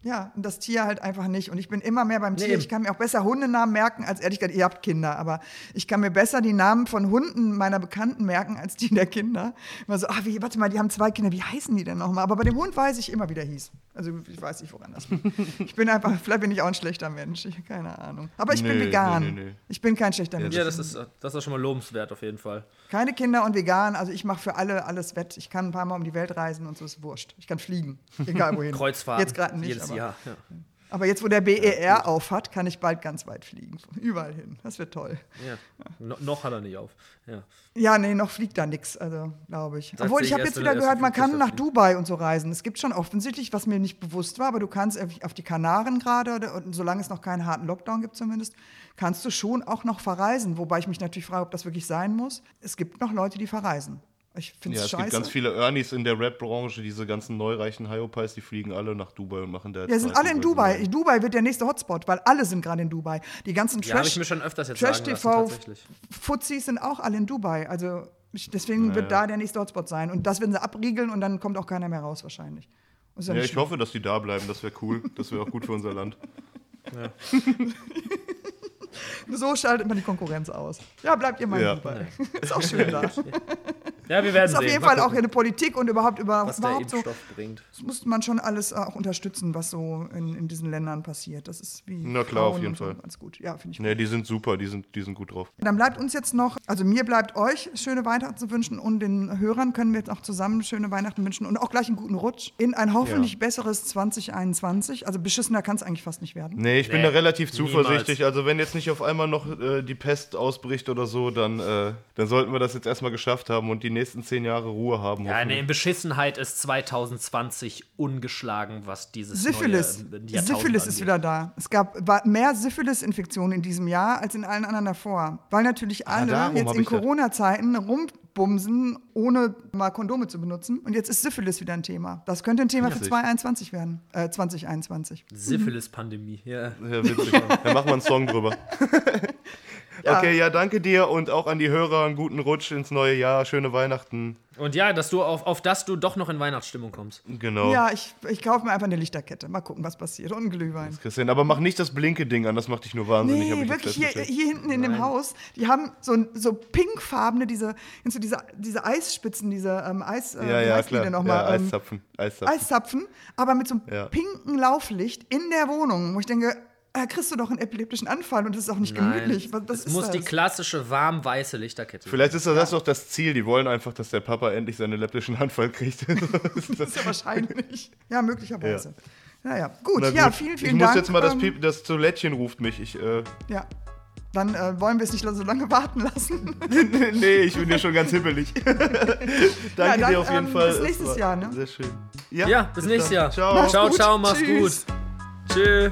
Ja, und das Tier halt einfach nicht. Und ich bin immer mehr beim Tier. Nee. Ich kann mir auch besser Hundenamen merken, als ehrlich gesagt, ihr habt Kinder, aber ich kann mir besser die Namen von Hunden meiner Bekannten merken, als die der Kinder. Immer so, ach, wie, warte mal, die haben zwei Kinder, wie heißen die denn nochmal? Aber bei dem Hund weiß ich immer, wie der hieß. Also ich weiß nicht, woran das liegt. ich bin einfach, vielleicht bin ich auch ein schlechter Mensch. Ich, keine Ahnung. Aber ich nee, bin vegan. Nee, nee, ich bin kein schlechter Mensch. Ja, das ist, das ist schon mal lobenswert auf jeden Fall. Keine Kinder und vegan. Also ich mache für alle alles wett. Ich kann ein paar Mal um die Welt reisen und so ist wurscht. Ich kann fliegen. Egal wohin. Kreuzfahrt. Jetzt gerade nicht. Jedes Jahr. Ja. Aber jetzt, wo der BER ja, auf hat, kann ich bald ganz weit fliegen. Überall hin. Das wird toll. Ja. No, noch hat er nicht auf. Ja, ja nee, noch fliegt da nichts, also glaube ich. Sagt Obwohl, ich habe jetzt wieder gehört, man kann nach Dubai und so reisen. Es gibt schon offensichtlich, was mir nicht bewusst war, aber du kannst auf die Kanaren gerade, und solange es noch keinen harten Lockdown gibt zumindest, kannst du schon auch noch verreisen. Wobei ich mich natürlich frage, ob das wirklich sein muss. Es gibt noch Leute, die verreisen. Ich finde ja, es scheiße. gibt ganz viele Ernies in der Rap-Branche, diese ganzen neureichen Hyopies, die fliegen alle nach Dubai und machen da. Ja, sind alle in Dubai. Dubai. Dubai wird der nächste Hotspot, weil alle sind gerade in Dubai. Die ganzen Trash, ja, ich mir schon öfters jetzt Trash TV Fuzis sind auch alle in Dubai. Also deswegen naja. wird da der nächste Hotspot sein. Und das werden sie abriegeln und dann kommt auch keiner mehr raus wahrscheinlich. Ja, ich schlimm. hoffe, dass die da bleiben. Das wäre cool. Das wäre auch gut für unser Land. Ja. so schaltet man die Konkurrenz aus. Ja, bleibt ihr mal ja. Dubai. Ist auch schön da. Ja, wir werden Das ist auf jeden Fall auch eine Politik und überhaupt über was überhaupt der Impfstoff so, bringt. Das muss man schon alles auch unterstützen, was so in, in diesen Ländern passiert. Das ist wie Na klar, auf jeden. Fall. Ganz gut. Ja, finde ich. Nee, die sind super, die sind, die sind gut drauf. Dann bleibt uns jetzt noch, also mir bleibt euch schöne Weihnachten zu wünschen und den Hörern können wir jetzt auch zusammen schöne Weihnachten wünschen und auch gleich einen guten Rutsch in ein hoffentlich ja. besseres 2021. Also beschissener kann es eigentlich fast nicht werden. Nee, ich nee, bin da relativ zuversichtlich. Niemals. Also wenn jetzt nicht auf einmal noch äh, die Pest ausbricht oder so, dann, äh, dann sollten wir das jetzt erstmal geschafft haben und die nächsten zehn Jahre Ruhe haben. Ja, nee, in Beschissenheit ist 2020 ungeschlagen, was dieses Syphilis. neue äh, Syphilis angeht. ist wieder da. Es gab mehr Syphilis-Infektionen in diesem Jahr als in allen anderen davor. Weil natürlich alle ah, jetzt in Corona-Zeiten rumbumsen, ohne mal Kondome zu benutzen. Und jetzt ist Syphilis wieder ein Thema. Das könnte ein Thema ja, für 2021 werden. Äh, 2021. Syphilis-Pandemie, ja. Ja, witzig. da machen wir einen Song drüber. Ja. Okay, ja, danke dir und auch an die Hörer einen guten Rutsch ins neue Jahr, schöne Weihnachten. Und ja, dass du auf, auf das du doch noch in Weihnachtsstimmung kommst. Genau. Ja, ich, ich kaufe mir einfach eine Lichterkette. Mal gucken, was passiert. Und Glühwein. Christian, aber mach nicht das blinke Ding an, das macht dich nur wahnsinnig. Nee, wirklich hier, hier hinten in Nein. dem Haus, die haben so, so pinkfarbene, diese, so diese, diese Eisspitzen, diese ähm, Eis, äh, ja, ja, klar. Noch mal, ja, Eiszapfen. Eiszapfen. Eiszapfen, aber mit so einem ja. pinken Lauflicht in der Wohnung, wo ich denke, kriegst du doch einen epileptischen Anfall und das ist auch nicht Nein, gemütlich. Was, das muss das? die klassische warm-weiße Lichterkette Vielleicht ist das, ja. das doch das Ziel. Die wollen einfach, dass der Papa endlich seinen epileptischen Anfall kriegt. das ist ja wahrscheinlich. Ja, möglicherweise. Ja. Naja, gut. gut. Ja, vielen, vielen Dank. Ich muss jetzt mal das, ähm, Piep, das Toilettchen ruft mich. Ich, äh ja. Dann äh, wollen wir es nicht so lange warten lassen. nee, ich bin ja schon ganz hibbelig. Danke ja, dann, dir auf jeden ähm, Fall. Bis nächstes Jahr, ne? Sehr schön. Ja, ja bis, bis nächstes Jahr. Ciao, ciao, ciao, mach's gut. Tschüss.